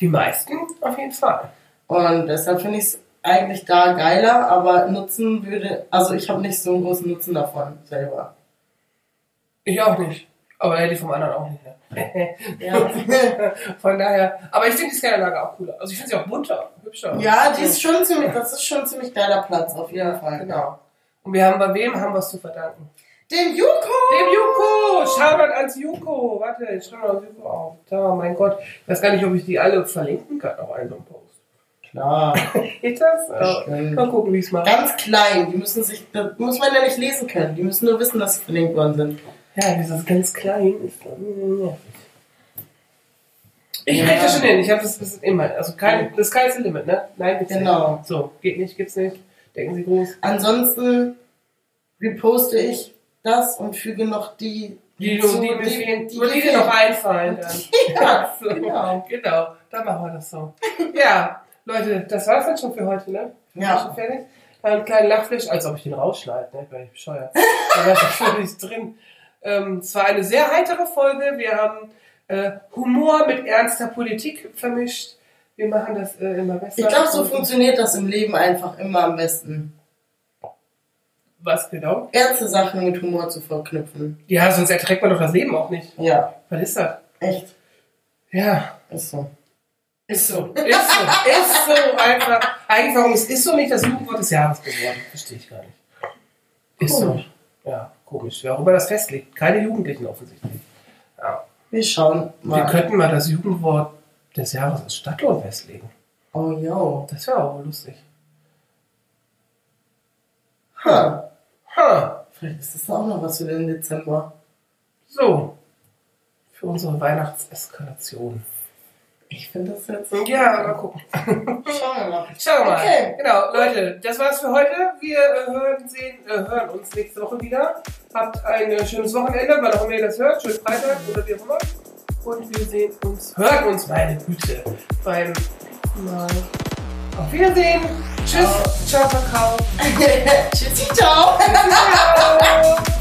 [SPEAKER 2] Die meisten auf jeden Fall.
[SPEAKER 1] Und deshalb finde ich es eigentlich da geiler, aber nutzen würde, also ich habe nicht so einen großen Nutzen davon selber.
[SPEAKER 2] Ich auch nicht. Aber hätte ich vom anderen auch nicht. Ne?
[SPEAKER 1] Ja,
[SPEAKER 2] Von daher. Aber ich finde die Skateanlage auch cooler. Also ich finde sie auch bunter, hübscher.
[SPEAKER 1] ja die ist schon ziemlich, das ist schon ein ziemlich geiler Platz, auf jeden Fall.
[SPEAKER 2] Genau. Und wir haben bei wem haben wir es zu verdanken?
[SPEAKER 1] Dem Juko!
[SPEAKER 2] Dem Juko! Shoutout ans Juko! Warte, ich schreibe mal Juko auf. Da, mein Gott. Ich weiß gar nicht, ob ich die alle verlinken kann auf einen Post.
[SPEAKER 1] Klar.
[SPEAKER 2] Geht das?
[SPEAKER 1] Bestimmt.
[SPEAKER 2] Mal gucken, wie es macht.
[SPEAKER 1] Ganz klein, die müssen sich, das muss man ja nicht lesen können. Die müssen nur wissen, dass sie verlinkt worden sind.
[SPEAKER 2] Ja, dieses ganz klein ist dann nervig. Ich
[SPEAKER 1] Ja.
[SPEAKER 2] krieg das schon hin. Ich habe das bis immer. Also kein, das kleinste Limit, ne? Nein, gibt's
[SPEAKER 1] Genau.
[SPEAKER 2] nicht. So, geht nicht, gibt's nicht. Denken Sie groß.
[SPEAKER 1] Ansonsten reposte ich das und füge noch die,
[SPEAKER 2] Die,
[SPEAKER 1] hinzu,
[SPEAKER 2] die, die, die, die,
[SPEAKER 1] die,
[SPEAKER 2] die dir noch einfallen dann.
[SPEAKER 1] Ja,
[SPEAKER 2] So,
[SPEAKER 1] genau.
[SPEAKER 2] Genau, dann machen wir das so. Ja, Leute, das war's dann schon für heute, ne?
[SPEAKER 1] Ja.
[SPEAKER 2] Schon fertig? Einen kleinen Lachflash, als ob ich den rausschneide, ne? Bin ich bescheuert. Da war ich völlig drin. Ähm, es war eine sehr heitere Folge. Wir haben äh, Humor mit ernster Politik vermischt. Wir machen das äh, immer besser.
[SPEAKER 1] Ich glaube, so funktioniert das im Leben einfach immer am besten.
[SPEAKER 2] Was genau?
[SPEAKER 1] Ernste Sachen mit Humor zu verknüpfen.
[SPEAKER 2] Ja, sonst erträgt man doch das Leben auch nicht.
[SPEAKER 1] Ja,
[SPEAKER 2] Was ist das?
[SPEAKER 1] echt.
[SPEAKER 2] Ja,
[SPEAKER 1] Ist so.
[SPEAKER 2] Ist so. Ist so. ist so einfach. Eigentlich, warum ist ist so nicht das Jugendwort des Jahres geworden? Verstehe ich gar nicht. Ist so.
[SPEAKER 1] Komisch.
[SPEAKER 2] Ja, komisch. Wer auch immer das festlegt. Keine Jugendlichen offensichtlich. Ja.
[SPEAKER 1] Wir schauen
[SPEAKER 2] Wir
[SPEAKER 1] mal.
[SPEAKER 2] könnten mal das Jugendwort des Jahres als Stadtlohn festlegen.
[SPEAKER 1] Oh, yo.
[SPEAKER 2] Das wäre auch lustig.
[SPEAKER 1] Ha.
[SPEAKER 2] Ha.
[SPEAKER 1] Vielleicht ist das auch noch was für den Dezember.
[SPEAKER 2] So. Für unsere Weihnachtseskalation.
[SPEAKER 1] Ich finde das jetzt.
[SPEAKER 2] Ja, mal gucken.
[SPEAKER 1] Schauen wir mal.
[SPEAKER 2] Schauen wir mal.
[SPEAKER 1] Okay.
[SPEAKER 2] Genau, Leute, das war's für heute. Wir äh, hören, sehen, äh, hören uns nächste Woche wieder. Habt ein äh, schönes Wochenende, wann auch immer ihr das hört. Schönen Freitag oder wie auch immer. Und wir sehen uns, hören uns, meine Güte, beim Mal. Auf Wiedersehen. Tschüss. Ciao, Kakao.
[SPEAKER 1] Tschüssi, ciao.